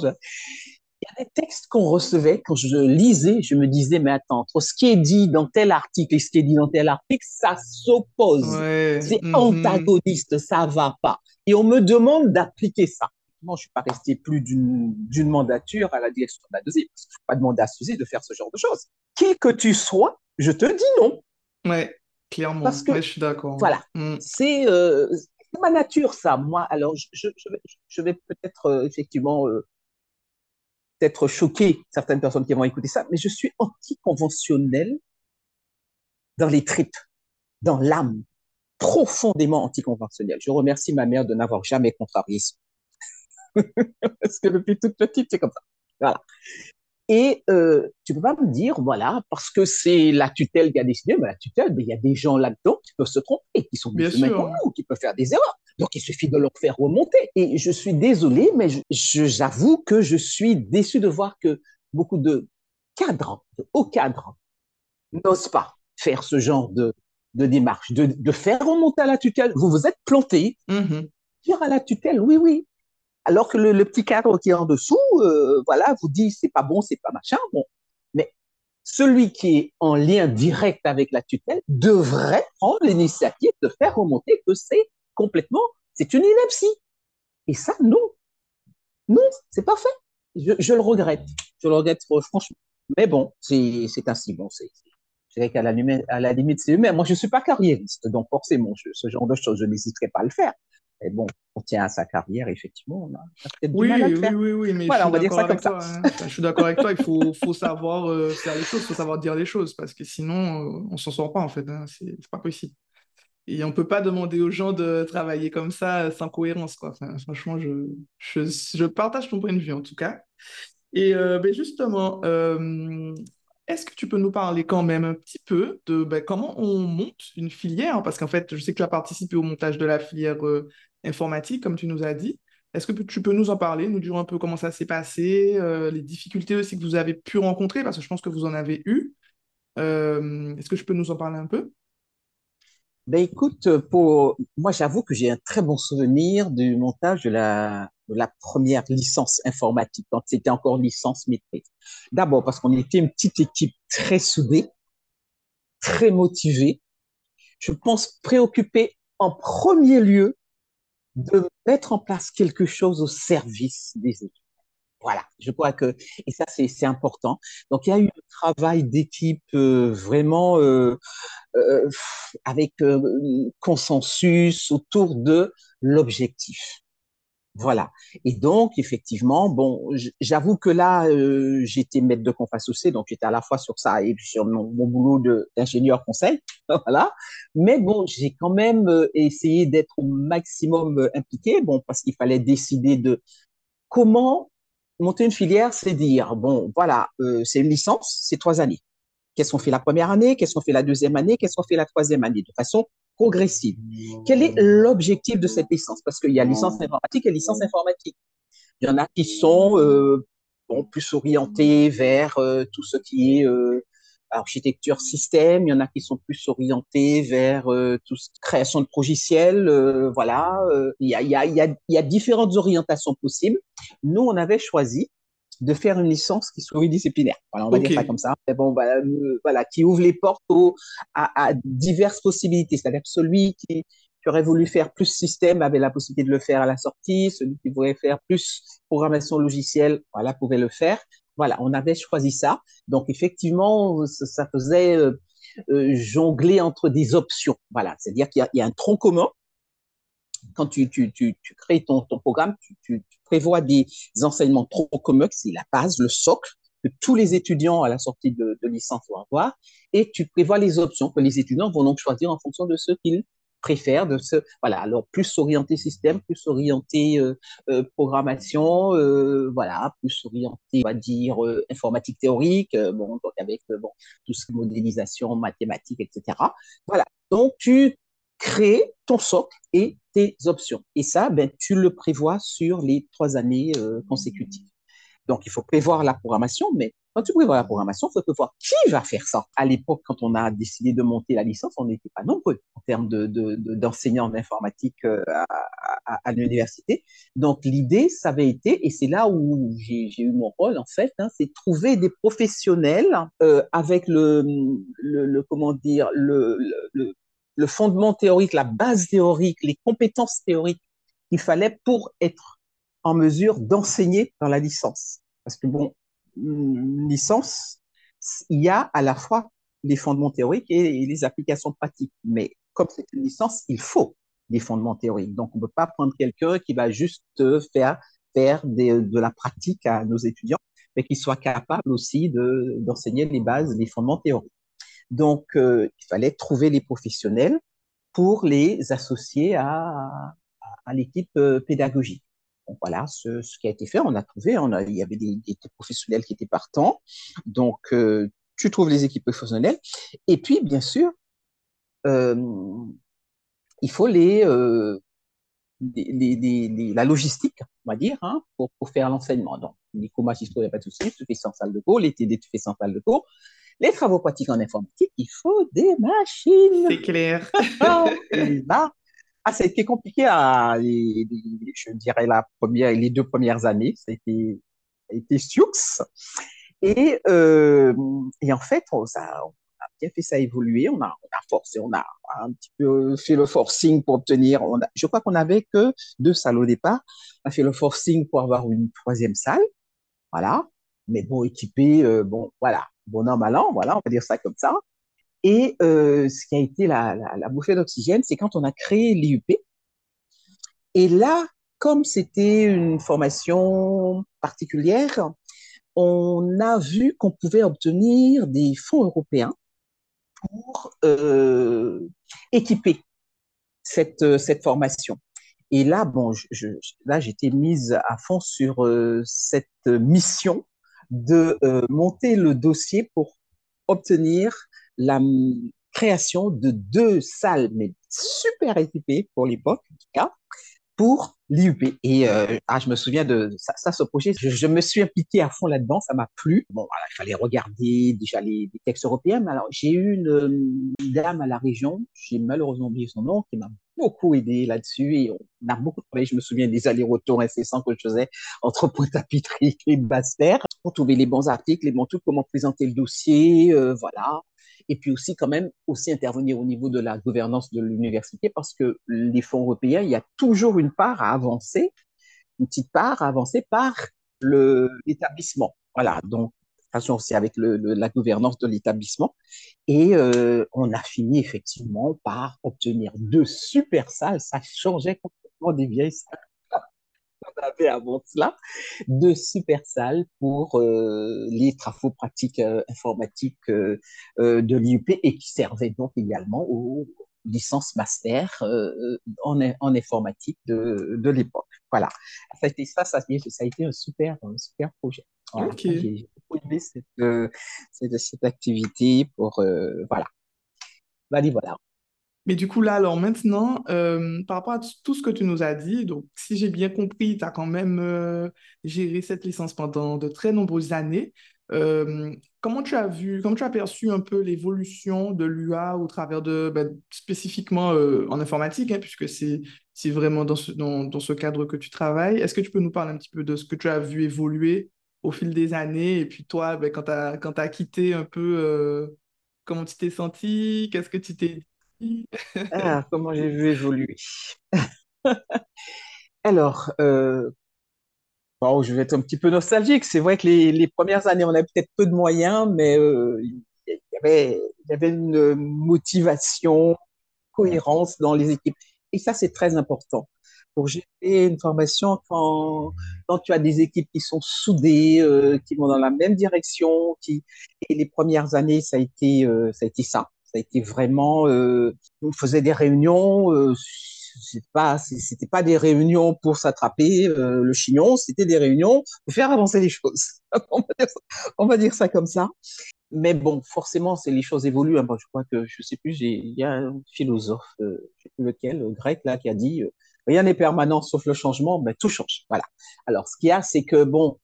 il y a des textes qu'on recevait, quand je lisais, je me disais, mais attends, entre ce qui est dit dans tel article et ce qui est dit dans tel article, ça s'oppose. c'est mhm. antagoniste, ça va pas. Et on me demande d'appliquer ça. Moi, je suis pas resté plus d'une mandature à la direction de la deuxième. Parce que je pas demander à Suzy de faire ce genre de choses. Qui que tu sois, je te dis non. Ouais, clairement. Parce que, je suis d'accord. Voilà. Mm. Euh, c'est ma nature, ça. Moi, alors, je, je, vais, peut-être euh, effectivement euh, être choqué, certaines personnes qui vont écouter ça, mais je suis anticonventionnel dans les tripes, dans l'âme, profondément anticonventionnel. Je remercie ma mère de n'avoir jamais contrarié ça. Parce que depuis toute petite, c'est comme ça. Voilà. Et euh, tu peux pas me dire, voilà, parce que c'est la tutelle qui a décidé, mais la tutelle, il y a des gens là-dedans qui peuvent se tromper, qui sont des humains qui peuvent faire des erreurs. Donc, il suffit de leur faire remonter. Et je suis désolé, mais j'avoue que je suis déçu de voir que beaucoup de cadres, de hauts cadres, n'osent pas faire ce genre de, de démarche, de, de, faire remonter à la tutelle. Vous vous êtes planté. Mm-hmm. Dire à la tutelle, oui, oui, alors que le, petit cadre qui est en dessous, euh, voilà, vous dit c'est pas bon, c'est pas machin. Bon, mais celui qui est en lien direct avec la tutelle devrait prendre l'initiative de faire remonter que c'est complètement, c'est une ineptie. Et ça, non, non, c'est pas fait. Je, le regrette, je le regrette franchement. Mais bon, c'est ainsi. Bon, c'est je dirais qu'à la, à la limite, c'est humain. Moi, je suis pas carriériste, donc forcément, ce genre de choses, je n'hésiterai pas à le faire. Et bon, on tient à sa carrière, effectivement, on a peut-être oui, du mal à le faire. Oui, oui, oui, mais voilà, on va dire ça comme ça. Hein. je suis d'accord avec toi, il faut, faut savoir euh, faire les choses, il faut savoir dire les choses, parce que sinon, euh, on s'en sort pas, en fait. Hein. C'est pas possible. Et on peut pas demander aux gens de travailler comme ça sans cohérence, quoi. franchement, je, je, je, partage ton point de vue, en tout cas. Et euh, ben justement, est-ce que tu peux nous parler quand même un petit peu de ben, comment on monte une filière? Parce qu'en fait, je sais que tu as participé au montage de la filière euh, informatique, comme tu nous as dit. Est-ce que tu peux nous en parler, nous dire un peu comment ça s'est passé, euh, les difficultés aussi que vous avez pu rencontrer, parce que je pense que vous en avez eu. Euh, est-ce que je peux nous en parler un peu? Ben écoute, pour moi, j'avoue que j'ai un très bon souvenir du montage de la, de la première licence informatique, quand c'était encore licence maîtrise. D'abord parce qu'on était une petite équipe très soudée, très motivée. Je pense préoccupée en premier lieu de mettre en place quelque chose au service des études. Voilà, je crois que, et ça c'est important. Donc il y a eu un travail d'équipe euh, vraiment euh, euh, avec euh, consensus autour de l'objectif. Voilà. Et donc, effectivement, bon, j'avoue que là, euh, j'étais maître de conférence aussi, donc j'étais à la fois sur ça et sur mon, mon boulot d'ingénieur conseil. voilà. Mais bon, j'ai quand même euh, essayé d'être au maximum impliqué, bon, parce qu'il fallait décider de comment monter une filière, c'est dire, bon, voilà, euh, c'est une licence, c'est trois années. Qu'est-ce qu'on fait la première année? Qu'est-ce qu'on fait la deuxième année? Qu'est-ce qu'on fait la troisième année? De façon progressive. Quel est l'objectif de cette licence? Parce qu'il y a licence informatique et licence informatique. Il y en a qui sont euh, bon, plus orientés vers euh, tout ce qui est euh, architecture système. Il y en a qui sont plus orientés vers euh, tout ce, création de logiciels. Euh, voilà, il y a, il y, a, il y, a, il y a différentes orientations possibles. Nous, on avait choisi de faire une licence qui soit disciplinaire. Voilà, on va dire ça comme ça. Mais bon, voilà, euh, voilà, qui ouvre les portes aux- à, à diverses possibilités. C'est-à-dire celui qui, qui aurait voulu faire plus système avait la possibilité de le faire à la sortie. Celui qui voulait faire plus programmation logicielle, voilà, pouvait le faire. Voilà, on avait choisi ça. Donc effectivement, ça, faisait euh, euh, jongler entre des options. Voilà, c'est-à-dire qu'il y a, un tronc commun quand tu, crées ton, programme, tu, prévois des enseignements trop communs, c'est la base, le socle que tous les étudiants à la sortie de, de licence vont avoir, et tu prévois les options que les étudiants vont donc choisir en fonction de ce qu'ils préfèrent, de ce, voilà, alors plus orienté système, plus orienté euh, euh, programmation, euh, voilà, plus orienté, on va dire, informatique théorique, bon, donc avec bon, tout ce qui est modélisation, mathématiques, etc. Voilà, donc tu crées ton socle et tes options. Et ça, ben, tu le prévois sur les trois années consécutives. Donc, il faut prévoir la programmation, mais quand tu prévois la programmation, il faut prévoir qui va faire ça. À l'époque, quand on a décidé de monter la licence, on n'était pas nombreux en termes de, de, de, d'enseignants d'informatique euh, à, à, l'université. Donc, l'idée, ça avait été, et c'est là où j'ai, eu mon rôle, en fait, hein, c'est trouver des professionnels euh, avec le, le, le, comment dire, le, le, le fondement théorique, la base théorique, les compétences théoriques qu'il fallait pour être en mesure d'enseigner dans la licence. Parce que bon, licence, il y a à la fois les fondements théoriques et, les applications pratiques. Mais comme c'est une licence, il faut des fondements théoriques. Donc, on ne peut pas prendre quelqu'un qui va juste faire, faire de la pratique à nos étudiants, mais qui soit capable aussi de, d'enseigner les bases, les fondements théoriques. Donc, euh, il fallait trouver les professionnels pour les associer à l'équipe euh, pédagogique. Donc, voilà ce, ce, qui a été fait. On a trouvé, on a, il y avait des, des professionnels qui étaient partants. Donc, euh, tu trouves les équipes professionnelles. Et puis, bien sûr, euh, il faut les, euh, les, les, les, la logistique, on va dire, hein, pour, pour faire l'enseignement. Donc, les cours magistraux, il n'y a pas de souci, tu fais sans salle de cours, les TD, tu fais sans salle de cours. Les travaux pratiques en informatique, il faut des machines. C'est clair. Là, ah, ça a été compliqué à, les, je dirais, la première, les deux premières années. Ça a été, ça a été sioux. Et, euh, et en fait, on, a bien fait ça évoluer. On a, on a forcé, on a un petit peu fait le forcing pour obtenir. On a, je crois qu'on n'avait que deux salles au départ. On a fait le forcing pour avoir une troisième salle. Voilà. Mais bon, équipé, euh, bon, voilà. Bon an, voilà, on va dire ça comme ça. Et euh, ce qui a été la, la, bouffée d'oxygène, c'est quand on a créé l'IUP. Et là, comme c'était une formation particulière, on a vu qu'on pouvait obtenir des fonds européens pour euh, équiper cette, cette formation. Et là, bon, là, j'étais mise à fond sur euh, cette mission de euh, monter le dossier pour obtenir la création de deux salles, mais super équipées pour l'époque, pour l'IUP. Et euh, ah, je me souviens de ça, ce projet, je, me suis impliqué à fond là-dedans, ça m'a plu. Bon, voilà, il fallait regarder déjà les, textes européens. alors, j'ai eu une, une, dame à la région, j'ai malheureusement oublié son nom, qui m'a beaucoup aidé là-dessus et on a beaucoup travaillé. Je me souviens des allers-retours incessants que je faisais entre Pointe-à-Pitre et Basse-Terre pour trouver les bons articles, les bons trucs, comment présenter le dossier, euh, voilà et puis aussi quand même aussi intervenir au niveau de la gouvernance de l'université parce que les fonds européens, il y a toujours une part à avancer, une petite part à avancer par l'établissement. Voilà, donc aussi avec le, le, la gouvernance de l'établissement. Et euh, on a fini effectivement par obtenir deux super salles. Ça changeait complètement des vieilles salles avait avant cela, deux super salles pour euh, les travaux pratiques euh, informatiques euh, de l'IUP et qui servaient donc également aux licences master en, en, informatique de, de l'époque. Voilà, ça a été ça, ça, ça a été un super, un super projet. Voilà. Okay. J'ai beaucoup aimé cette, cette, cette, activité pour, voilà. Voilà, voilà. Mais du coup, là, alors maintenant, euh, par rapport à tout ce que tu nous as dit, donc si j'ai bien compris, tu as quand même euh, géré cette licence pendant de très nombreuses années. Euh, comment tu as vu, comment tu as perçu un peu l'évolution de l'UA au travers de, ben, spécifiquement en informatique, hein, puisque c'est, vraiment dans ce, dans, dans, ce cadre que tu travailles. Est-ce que tu peux nous parler un petit peu de ce que tu as vu évoluer au fil des années? Et puis toi, ben, quand tu as quitté un peu, comment tu t'es senti, qu'est-ce que tu t'es ah, comment j'ai vu évoluer. Alors, euh, bon, je vais être un petit peu nostalgique. C'est vrai que les, les premières années, on avait peut-être peu de moyens, mais euh, il, y avait, il y avait une motivation, cohérence dans les équipes. Et ça, c'est très important. Pour gérer une formation, quand, quand tu as des équipes qui sont soudées, euh, qui vont dans la même direction, et les premières années, ça a été, ça a été ça. Ça a été vraiment, euh, on faisait des réunions, euh, pas, c'était pas des réunions pour s'attraper euh, le chignon, c'était des réunions pour faire avancer les choses. on, va dire ça, comme ça. Mais bon, forcément, c'est les choses évoluent. Hein. je crois que je sais plus, il y a un philosophe, euh, je sais plus lequel, grec là, qui a dit euh, rien n'est permanent sauf le changement. Ben tout change. Voilà. Alors, ce qu'il y a, c'est que bon,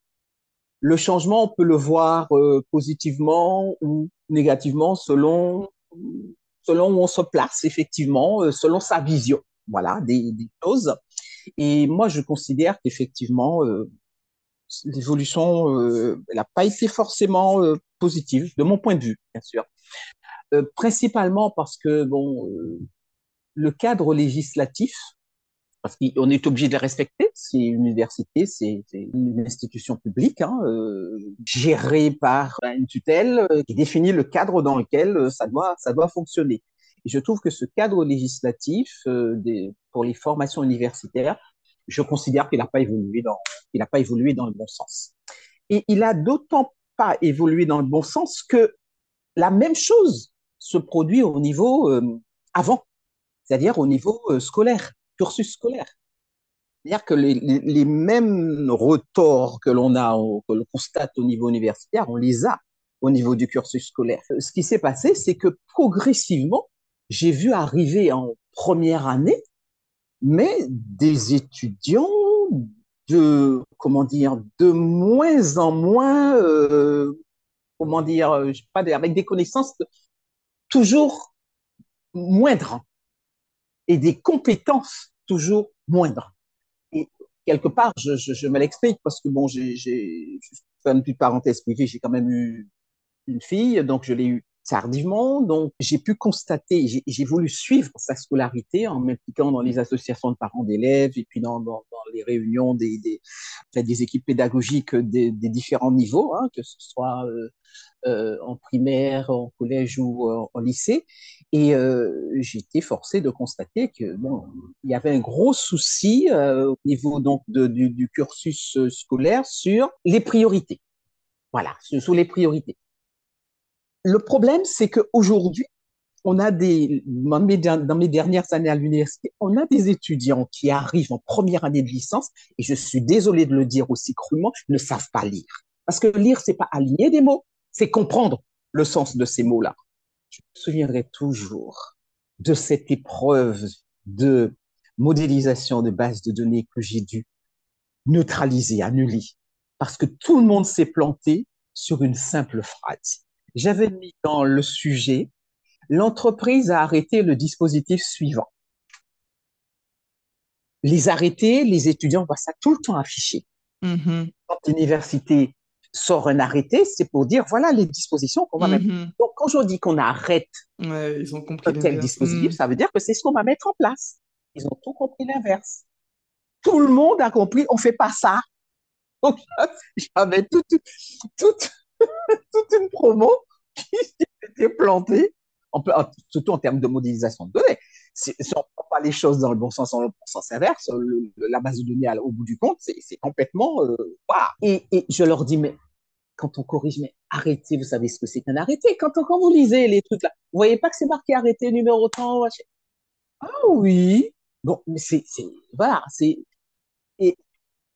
le changement, on peut le voir euh, positivement ou négativement selon selon où on se place, effectivement, euh, selon sa vision, voilà, des, des choses. Et moi, je considère qu'effectivement, euh, l'évolution, euh, n'a pas été forcément euh, positive, de mon point de vue, bien sûr. Euh, principalement parce que, bon, euh, le cadre législatif parce qu'on est obligé de la respecter. C'est une université, c'est une institution publique, hein, euh, gérée par une tutelle euh, qui définit le cadre dans lequel euh, ça doit, fonctionner. Et je trouve que ce cadre législatif pour les formations universitaires, je considère qu'il n'a pas évolué dans, le bon sens. Et il a d'autant pas évolué dans le bon sens que la même chose se produit au niveau avant, c'est-à-dire au niveau scolaire cursus scolaire. C'est-à-dire que les, les, mêmes retors que l'on a, que l'on constate au niveau universitaire, on les a au niveau du cursus scolaire. Ce qui s'est passé, c'est que progressivement, j'ai vu arriver en première année, mais des étudiants de, comment dire, de moins en moins, euh, comment dire, sais pas, avec des connaissances toujours moindres et des compétences toujours moindres. Et quelque part, je, je, je me l'explique parce que bon, j'ai, j'ai, une petite parenthèse privée, j'ai quand même eu une fille, donc je l'ai eu tardivement, donc j'ai pu constater, j'ai, voulu suivre sa scolarité en m'impliquant dans les associations de parents d'élèves et puis dans, les réunions des, des, équipes pédagogiques des, différents niveaux, hein, que ce soit euh, euh, en primaire, en collège ou euh, en lycée. Et été forcé de constater que bon, il y avait un gros souci au niveau donc du, cursus scolaire sur les priorités. Voilà, sur les priorités. Le problème, c'est qu'aujourd'hui, on a des, dans mes, dans mes dernières années à l'université, on a des étudiants qui arrivent en première année de licence, et je suis désolé de le dire aussi crûment, ne savent pas lire. Parce que lire, c'est pas aligner des mots, c'est comprendre. le sens de ces mots-là. Je me souviendrai toujours de cette épreuve de modélisation de base de données que j'ai dû neutraliser, annuler, parce que tout le monde s'est planté sur une simple phrase. J'avais mis dans le sujet, l'entreprise a arrêté le dispositif suivant. Les arrêtés, les étudiants voient ça tout le temps affiché. Mhm. Quand l'université sort un arrêté, c'est pour dire voilà les dispositions qu'on va mettre. Mhm. Donc, quand je dis qu'on arrête Ouais, ils ont compris un tel dispositif, Mhm. ça veut dire que c'est ce qu'on va mettre en place. Ils ont tout compris l'inverse. Tout le monde a compris, on fait pas ça. J'avais toute, toute une promo qui était plantée, en surtout en termes de modélisation de données. Si, si on ne prend pas les choses dans le bon sens, dans le sens inverse, le- la base de données, au bout du compte, c'est complètement... euh, et, et je leur dis, mais quand on corrige, mais arrêtez, vous savez ce que c'est qu'un arrêté. Quand, on- quand vous lisez les trucs là, vous voyez pas que c'est marqué arrêté numéro tant. Ah oui. Bon, mais c'est, voilà, c'est, et,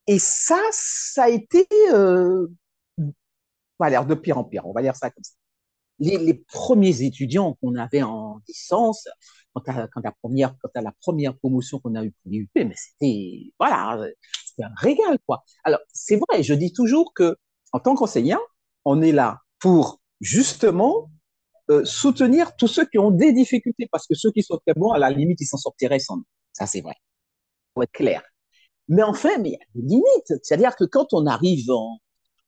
et ça, ça a été, euh, va dire de pire en pire, on va dire ça comme ça. Les, premiers étudiants qu'on avait en licence, quand à, première, quand la première promotion qu'on a eue pour l'IUP, mais c'était, voilà, c'était un régal, quoi. Alors, c'est vrai, je dis toujours que, en tant qu'enseignant, on est là pour, justement, euh, soutenir tous ceux qui ont des difficultés, parce que ceux qui sont très bons, à la limite, ils s'en sortiraient sans nous. Ça, c'est vrai. Pour être clair. Mais enfin, mais il y a des limites. C'est-à-dire que quand on arrive en,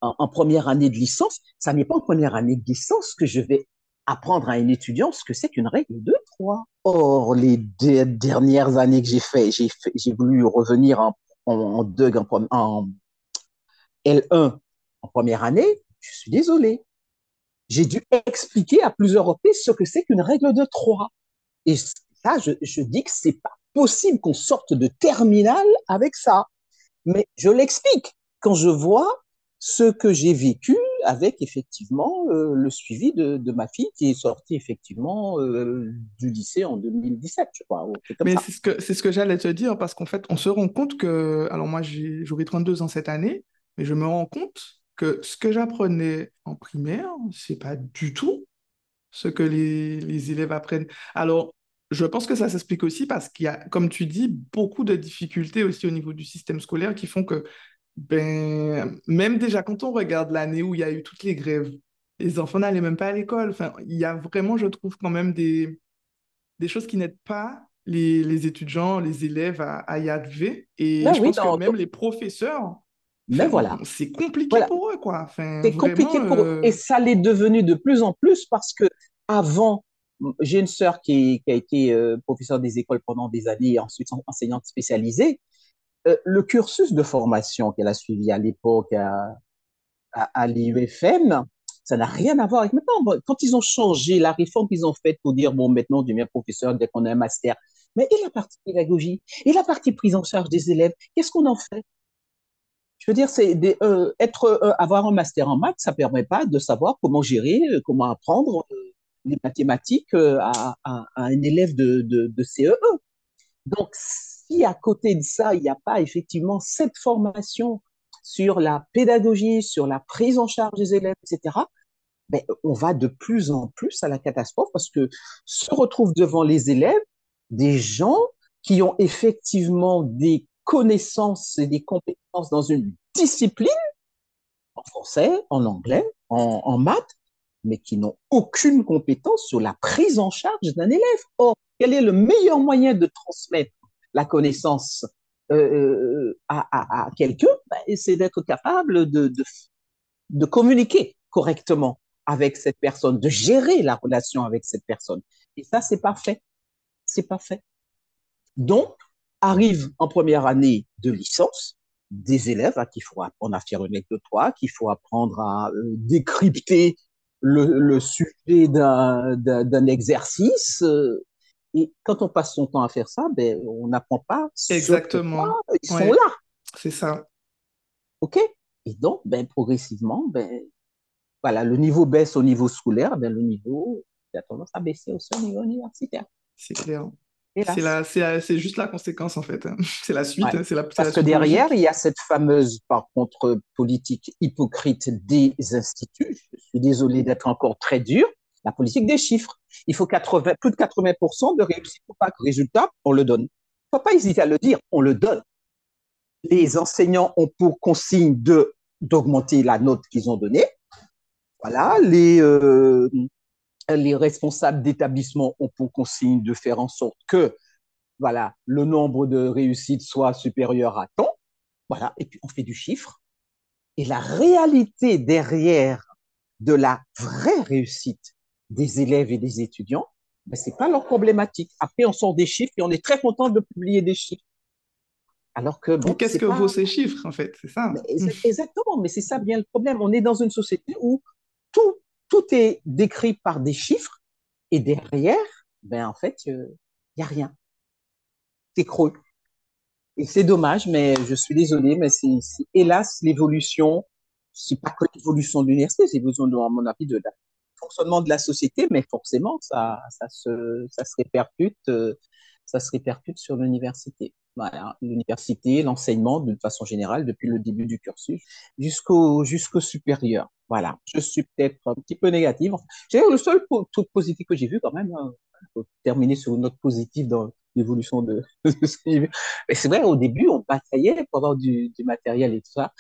en, première année de licence, ça n'est pas en première année de licence que je vais apprendre à un étudiant ce que c'est qu'une règle de 3. Or, les dernières années que j'ai fait, j'ai voulu revenir en, en, en, deux, en, en L1 en première année, je suis désolé. J'ai dû expliquer à plusieurs reprises ce que c'est qu'une règle de 3. Et ça, je, je dis que c'est pas possible qu'on sorte de terminale avec ça. Mais je l'explique quand je vois ce que j'ai vécu avec effectivement euh, le suivi de, de, ma fille qui est sortie effectivement euh, du lycée en 2017, je crois. Mais c'est ce que, c'est ce que j'allais te dire parce qu'en fait, on se rend compte que, alors moi, j'aurai 32 ans cette année, mais je me rends compte que ce que j'apprenais en primaire, c'est pas du tout ce que les, les élèves apprennent. Alors, je pense que ça s'explique aussi parce qu'il y a, comme tu dis, beaucoup de difficultés aussi au niveau du système scolaire qui font que, ben, même déjà quand on regarde l'année où il y a eu toutes les grèves, les enfants n'allaient même pas à l'école. Enfin, il y a vraiment, je trouve, quand même des, des choses qui n'aident pas les, les étudiants, les élèves à, à y arriver. Et Ben je oui, pense dans- que même les professeurs, enfin, voilà. c'est compliqué Voilà. pour eux, quoi. Enfin, C'est compliqué pour eux. euh, Et ça l'est devenu de plus en plus parce que avant, j'ai une sœur qui, qui a été euh, professeure des écoles pendant des années et ensuite en- enseignante spécialisée. Euh, le cursus de formation qu'elle a suivi à l'époque à, à, l'IUFM, ça n'a rien à voir avec maintenant. Quand ils ont changé la réforme qu'ils ont faite pour dire, bon, maintenant, on devient professeur dès qu'on a un master. Mais et la partie pédagogie? Et la partie prise en charge des élèves? Qu'est-ce qu'on en fait? Je veux dire, c'est euh, être, euh, avoir un master en maths, ça permet pas de savoir comment gérer, comment apprendre les mathématiques à, un élève de, de, de CE1. Donc, si à côté de ça, il n'y a pas effectivement cette formation sur la pédagogie, sur la prise en charge des élèves, etc., ben, on va de plus en plus à la catastrophe parce que se retrouvent devant les élèves des gens qui ont effectivement des connaissances et des compétences dans une discipline, en français, en anglais, en, en maths, mais qui n'ont aucune compétence sur la prise en charge d'un élève. Or, quel est le meilleur moyen de transmettre la connaissance euh, euh, à, quelqu'un? Ben, c'est d'être capable de, de, communiquer correctement avec cette personne, de gérer la relation avec cette personne. Et ça, c'est pas fait. C'est pas fait. Donc, arrive en première année de licence des élèves à qui il faut apprendre à faire une trois, qu'il faut apprendre à euh, décrypter le, sujet d'un exercice. Et quand on passe son temps à faire ça, ben, on n'apprend pas ce exactement. ils sont Ouais, là. c'est ça. OK? Et donc, ben, progressivement, ben, voilà, le niveau baisse au niveau scolaire, ben, le niveau a tendance à baisser aussi au niveau universitaire. C'est clair. C'est juste la conséquence, en fait. C'est la suite. c'est La, Parce que derrière, il y a cette fameuse, par contre, politique hypocrite des instituts. Je suis désolé d'être encore très dur. La politique des chiffres. Il faut 80, plus de 80% de réussite pas que résultat, on le donne. Il ne faut pas hésiter à le dire, on le donne. Les enseignants ont pour consigne de d'augmenter la note qu'ils ont donnée. Voilà, les, euh, les responsables d'établissement ont pour consigne de faire en sorte que voilà, le nombre de réussites soit supérieur à tant. Voilà, et puis on fait du chiffre. Et la réalité derrière de la vraie réussite des élèves et des étudiants, ben, c'est pas leur problématique. Après, on sort des chiffres et on est très content de publier des chiffres. Alors que bon, qu'est-ce que vaut ces chiffres en fait? C'est ça. exactement, mais c'est ça bien le problème. On est dans une société où tout tout est décrit par des chiffres et derrière, ben en fait, il euh, n'y a rien. C'est creux. Et c'est dommage, mais je suis désolé, mais c'est hélas l'évolution. C'est pas que l'évolution de l'université, c'est l'évolution, à mon avis, de la fonctionnement de la société, mais forcément, ça, ça se, ça se répercute, euh, ça se répercute sur l'université. L'université, l'enseignement, de façon générale, depuis le début du cursus jusqu'au jusqu'au supérieur. Voilà, je suis peut-être un petit peu négative. Le seul truc positif que j'ai vu quand même, hein, pour terminer sur une note positive dans l'évolution de, ce que j'ai vu. Mais c'est vrai, au début, on bataillait pour avoir du matériel et tout ça.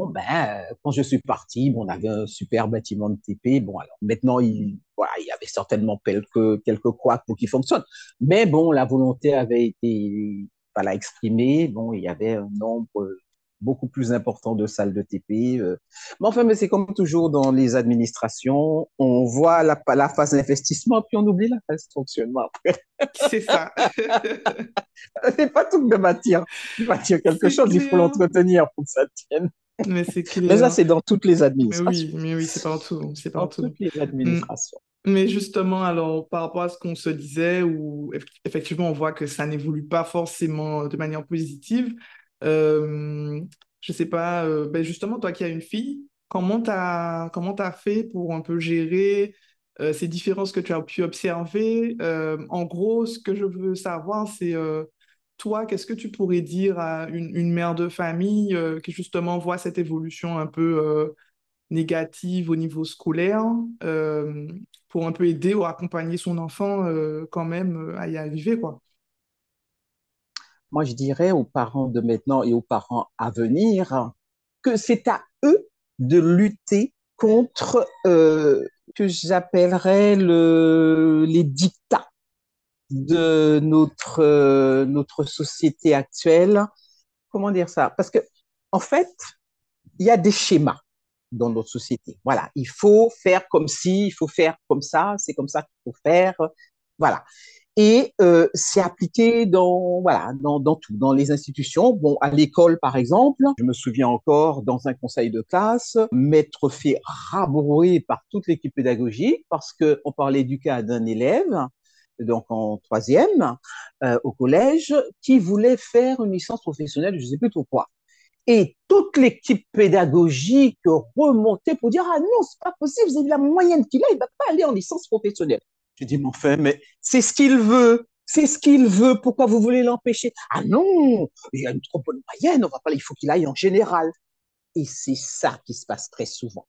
Bon, ben, quand je suis parti, bon, on avait un super bâtiment de TP. Bon, alors maintenant, il, voilà, il y avait certainement quelques, quelques couacs pour qu'il fonctionne. Mais bon, la volonté avait été voilà, exprimée. Bon, il y avait un nombre beaucoup plus important de salles de TP. Euh. Mais enfin, mais c'est comme toujours dans les administrations, on voit la, la phase d'investissement, puis on oublie la phase de fonctionnement après. C'est ça. c'est pas tout de bâtir, bâtir quelque chose, il faut l'entretenir pour que ça tienne. Mais ça, c'est dans toutes les administrations. Mais oui, mais oui, c'est partout. C'est partout. Dans toutes les administrations. Mais justement, alors, par rapport à ce qu'on se disait, où effectivement, on voit que ça n'évolue pas forcément de manière positive, euh, je sais pas, euh, ben justement, toi qui as une fille, comment tu as, comment as fait pour un peu gérer euh, ces différences que tu as pu observer? En gros, ce que je veux savoir, c'est toi, qu'est-ce que tu pourrais dire à une, mère de famille qui justement voit cette évolution un peu négative au niveau scolaire pour un peu aider ou accompagner son enfant quand même à y arriver, quoi? Moi je dirais aux parents de maintenant et aux parents à venir que c'est à eux de lutter contre euh, que j'appellerais le, les dictats de notre, euh, notre société actuelle. Comment dire ça? Parce que, en fait, il y a des schémas dans notre société. Voilà, il faut faire comme si, il faut faire comme ça, c'est comme ça qu'il faut faire. Voilà et euh, c'est appliqué dans voilà dans, dans, tout dans les institutions bon à l'école par exemple je me souviens encore dans un conseil de classe m'être fait rabrouer par toute l'équipe pédagogique parce que on parlait du cas d'un élève donc en troisième euh, au collège qui voulait faire une licence professionnelle je sais plus trop quoi et toute l'équipe pédagogique remontait pour dire ah non c'est pas possible vous avez la moyenne qu'il a il va pas aller en licence professionnelle je dis, mais enfin, mais c'est ce qu'il veut. C'est ce qu'il veut. Pourquoi vous voulez l'empêcher Ah non, il y a une trop bonne moyenne. On va pas. Il faut qu'il aille en général. Et c'est ça qui se passe très souvent.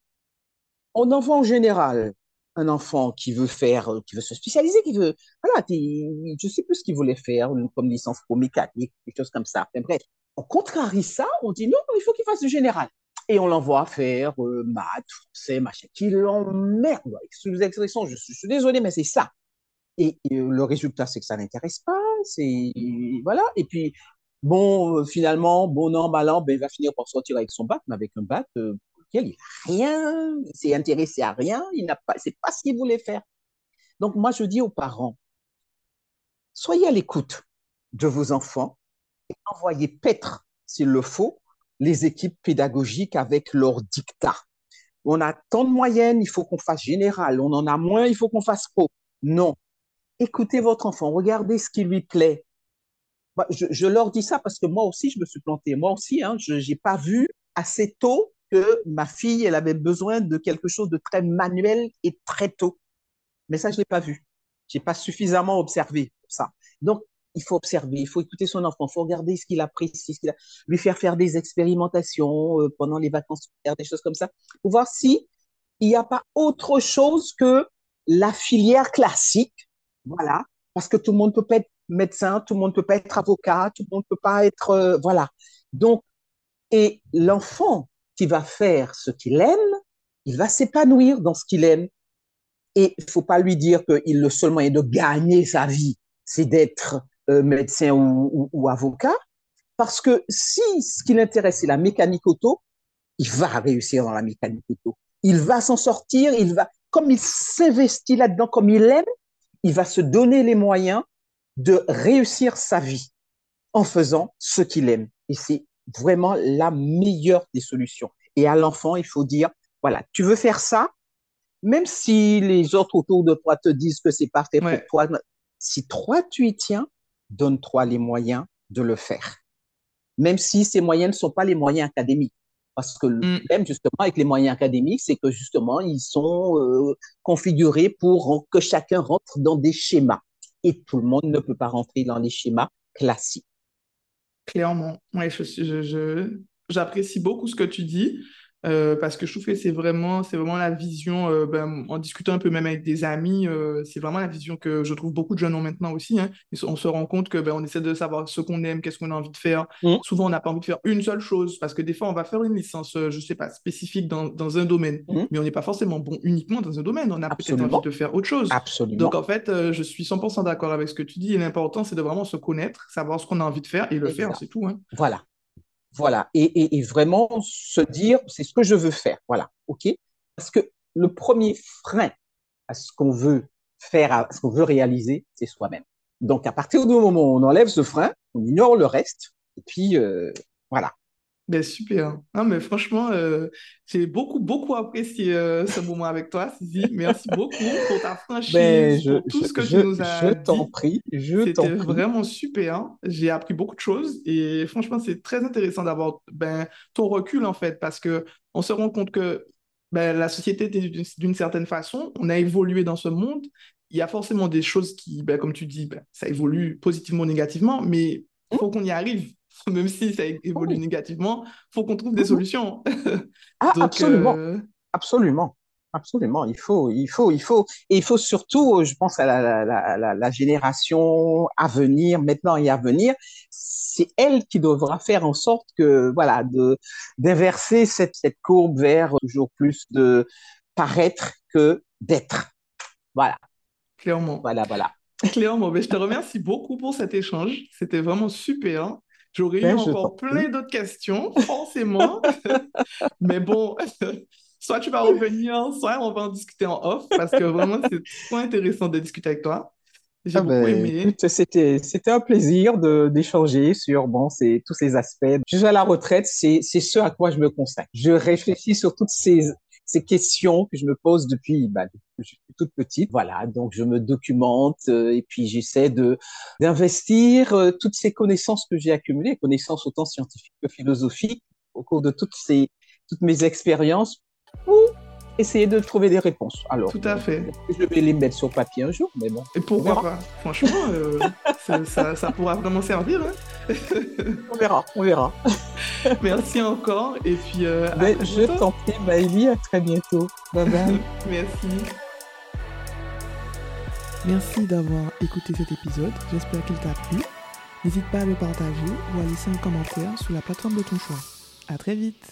On envoie en général un enfant qui veut faire, qui veut se spécialiser, qui veut, voilà, je sais plus ce qu'il voulait faire, comme licence pro mécanique, des choses comme ça. Enfin, bref, on contrarie ça, on dit non, il faut qu'il fasse du général et on l'envoie faire euh, maths, français, machin, qui l'emmerde. Sous l'expression, je, suis désolé, mais c'est ça. Et, euh, le résultat, c'est que ça n'intéresse pas. C'est voilà. Et puis bon, euh, finalement, bon an, mal an, ben, il va finir par sortir avec son bac, mais avec un bac il n'a rien, il s'est intéressé à rien, il n'a pas, c'est pas ce qu'il voulait faire. Donc moi, je dis aux parents, soyez à l'écoute de vos enfants et envoyez paître, s'il le faut, les équipes pédagogiques avec leurs dictats. On a tant de moyennes, il faut qu'on fasse général. On en a moins, il faut qu'on fasse pro. Non. Écoutez votre enfant, regardez ce qui lui plaît. Je, leur dis ça parce que moi aussi, je me suis planté. Moi aussi, hein, je n'ai pas vu assez tôt que ma fille, elle avait besoin de quelque chose de très manuel et très tôt. Mais ça, je ne l'ai pas vu. Je n'ai pas suffisamment observé ça. Donc, il faut observer, il faut écouter son enfant, il faut regarder ce qu'il apprécie, ce qu'il a, lui faire faire des expérimentations euh, pendant les vacances, des choses comme ça, pour voir si il n'y a pas autre chose que la filière classique, voilà, parce que tout le monde peut pas être médecin, tout le monde peut pas être avocat, tout le monde peut pas être, euh, voilà. Donc, et l'enfant va faire ce qu'il aime, il va s'épanouir dans ce qu'il aime. Et il faut pas lui dire qu'il le seul moyen de gagner sa vie, c'est d'être euh, médecin ou, avocat, parce que si ce qui l'intéresse, c'est la mécanique auto, il va réussir dans la mécanique auto. Il va s'en sortir, il va, comme il s'investit là-dedans, comme il aime, il va se donner les moyens de réussir sa vie en faisant ce qu'il aime. Et c'est vraiment la meilleure des solutions. Et à l'enfant, il faut dire, voilà, tu veux faire ça, même si les autres autour de toi te disent que c'est parfait pour toi, si toi tu y tiens, donne-toi les moyens de le faire. Même si ces moyens ne sont pas les moyens académiques. Parce que le mm. problème, justement, avec les moyens académiques, c'est que, justement, ils sont euh, configurés pour que chacun rentre dans des schémas. Et tout le monde ne peut pas rentrer dans les schémas classiques. Clairement. Oui, j'apprécie beaucoup ce que tu dis. Euh, parce que je trouve que c'est vraiment, c'est vraiment la vision, euh, ben, en discutant un peu même avec des amis, euh, c'est vraiment la vision que je trouve beaucoup de jeunes ont maintenant aussi. Hein. On se rend compte que ben, on essaie de savoir ce qu'on aime, qu'est-ce qu'on a envie de faire. Mmh. Souvent, on n'a pas envie de faire une seule chose, parce que des fois, on va faire une licence, je sais pas, spécifique dans, dans un domaine, mmh. mais on n'est pas forcément bon uniquement dans un domaine. On a peut-être envie de faire autre chose. Absolument. Donc, en fait, je suis 100% d'accord avec ce que tu dis. Et l'important, c'est de vraiment se connaître, savoir ce qu'on a envie de faire et le faire, c'est tout. Hein. Voilà. Voilà. Et, vraiment se dire, c'est ce que je veux faire. Voilà. OK? Parce que le premier frein à ce qu'on veut faire, à ce qu'on veut réaliser, c'est soi-même. Donc, à partir du moment où on enlève ce frein, on ignore le reste. Et puis, euh, voilà. Ben, super. Non, mais franchement, euh, j'ai beaucoup, beaucoup apprécié euh, ce moment avec toi, Sisi. Merci beaucoup pour ta franchise, ben, pour tout ce que tu nous as Je t'en prie, je t'en prie. C'était vraiment super. J'ai appris beaucoup de choses et franchement, c'est très intéressant d'avoir ben, ton recul, en fait, parce que on se rend compte que ben, la société d'une certaine façon, on a évolué dans ce monde. Il y a forcément des choses qui, ben, comme tu dis, ben, ça évolue positivement ou négativement, mais il faut qu'on y arrive même si ça évolue négativement, il faut qu'on trouve des mhm. solutions. ah, absolument. Euh, absolument. Absolument, il faut, il faut, il faut, et il faut surtout, je pense à la, la, la, génération à venir, maintenant et à venir, c'est elle qui devra faire en sorte que, voilà, de d'inverser cette, cette courbe vers toujours plus de paraître que d'être. Voilà. Clairement. Voilà, voilà. Clairement, mais je te remercie beaucoup pour cet échange. C'était vraiment super. J'aurais eu ben, encore plein d'autres questions, forcément. Mais bon, soit tu vas revenir, soit on va en discuter en off, parce que vraiment, c'est trop intéressant de discuter avec toi. J'ai ah beaucoup ben, aimé. C'était, c'était un plaisir de, d'échanger sur bon, c'est, tous ces aspects. Je suis à la retraite, c'est, c'est ce à quoi je me consacre. Je réfléchis sur toutes ces ces questions que je me pose depuis, bah, depuis que je suis toute petite. Voilà, donc je me documente euh, et puis j'essaie de d'investir euh, toutes ces connaissances que j'ai accumulées, connaissances autant scientifiques que philosophiques, au cours de toutes ces toutes mes expériences pour essayer de trouver des réponses. Alors, tout à fait. Je vais les mettre sur papier un jour, mais bon. Et pourquoi pas? Franchement, euh, ça, ça, pourra vraiment servir. Hein on verra, on verra. Merci encore. Et puis, euh, ben, je t'en prie, Maëlie, à très bientôt. Bye bye. Merci. Merci d'avoir écouté cet épisode. J'espère qu'il t'a plu. N'hésite pas à le partager ou à laisser un commentaire sur la plateforme de ton choix. À très vite.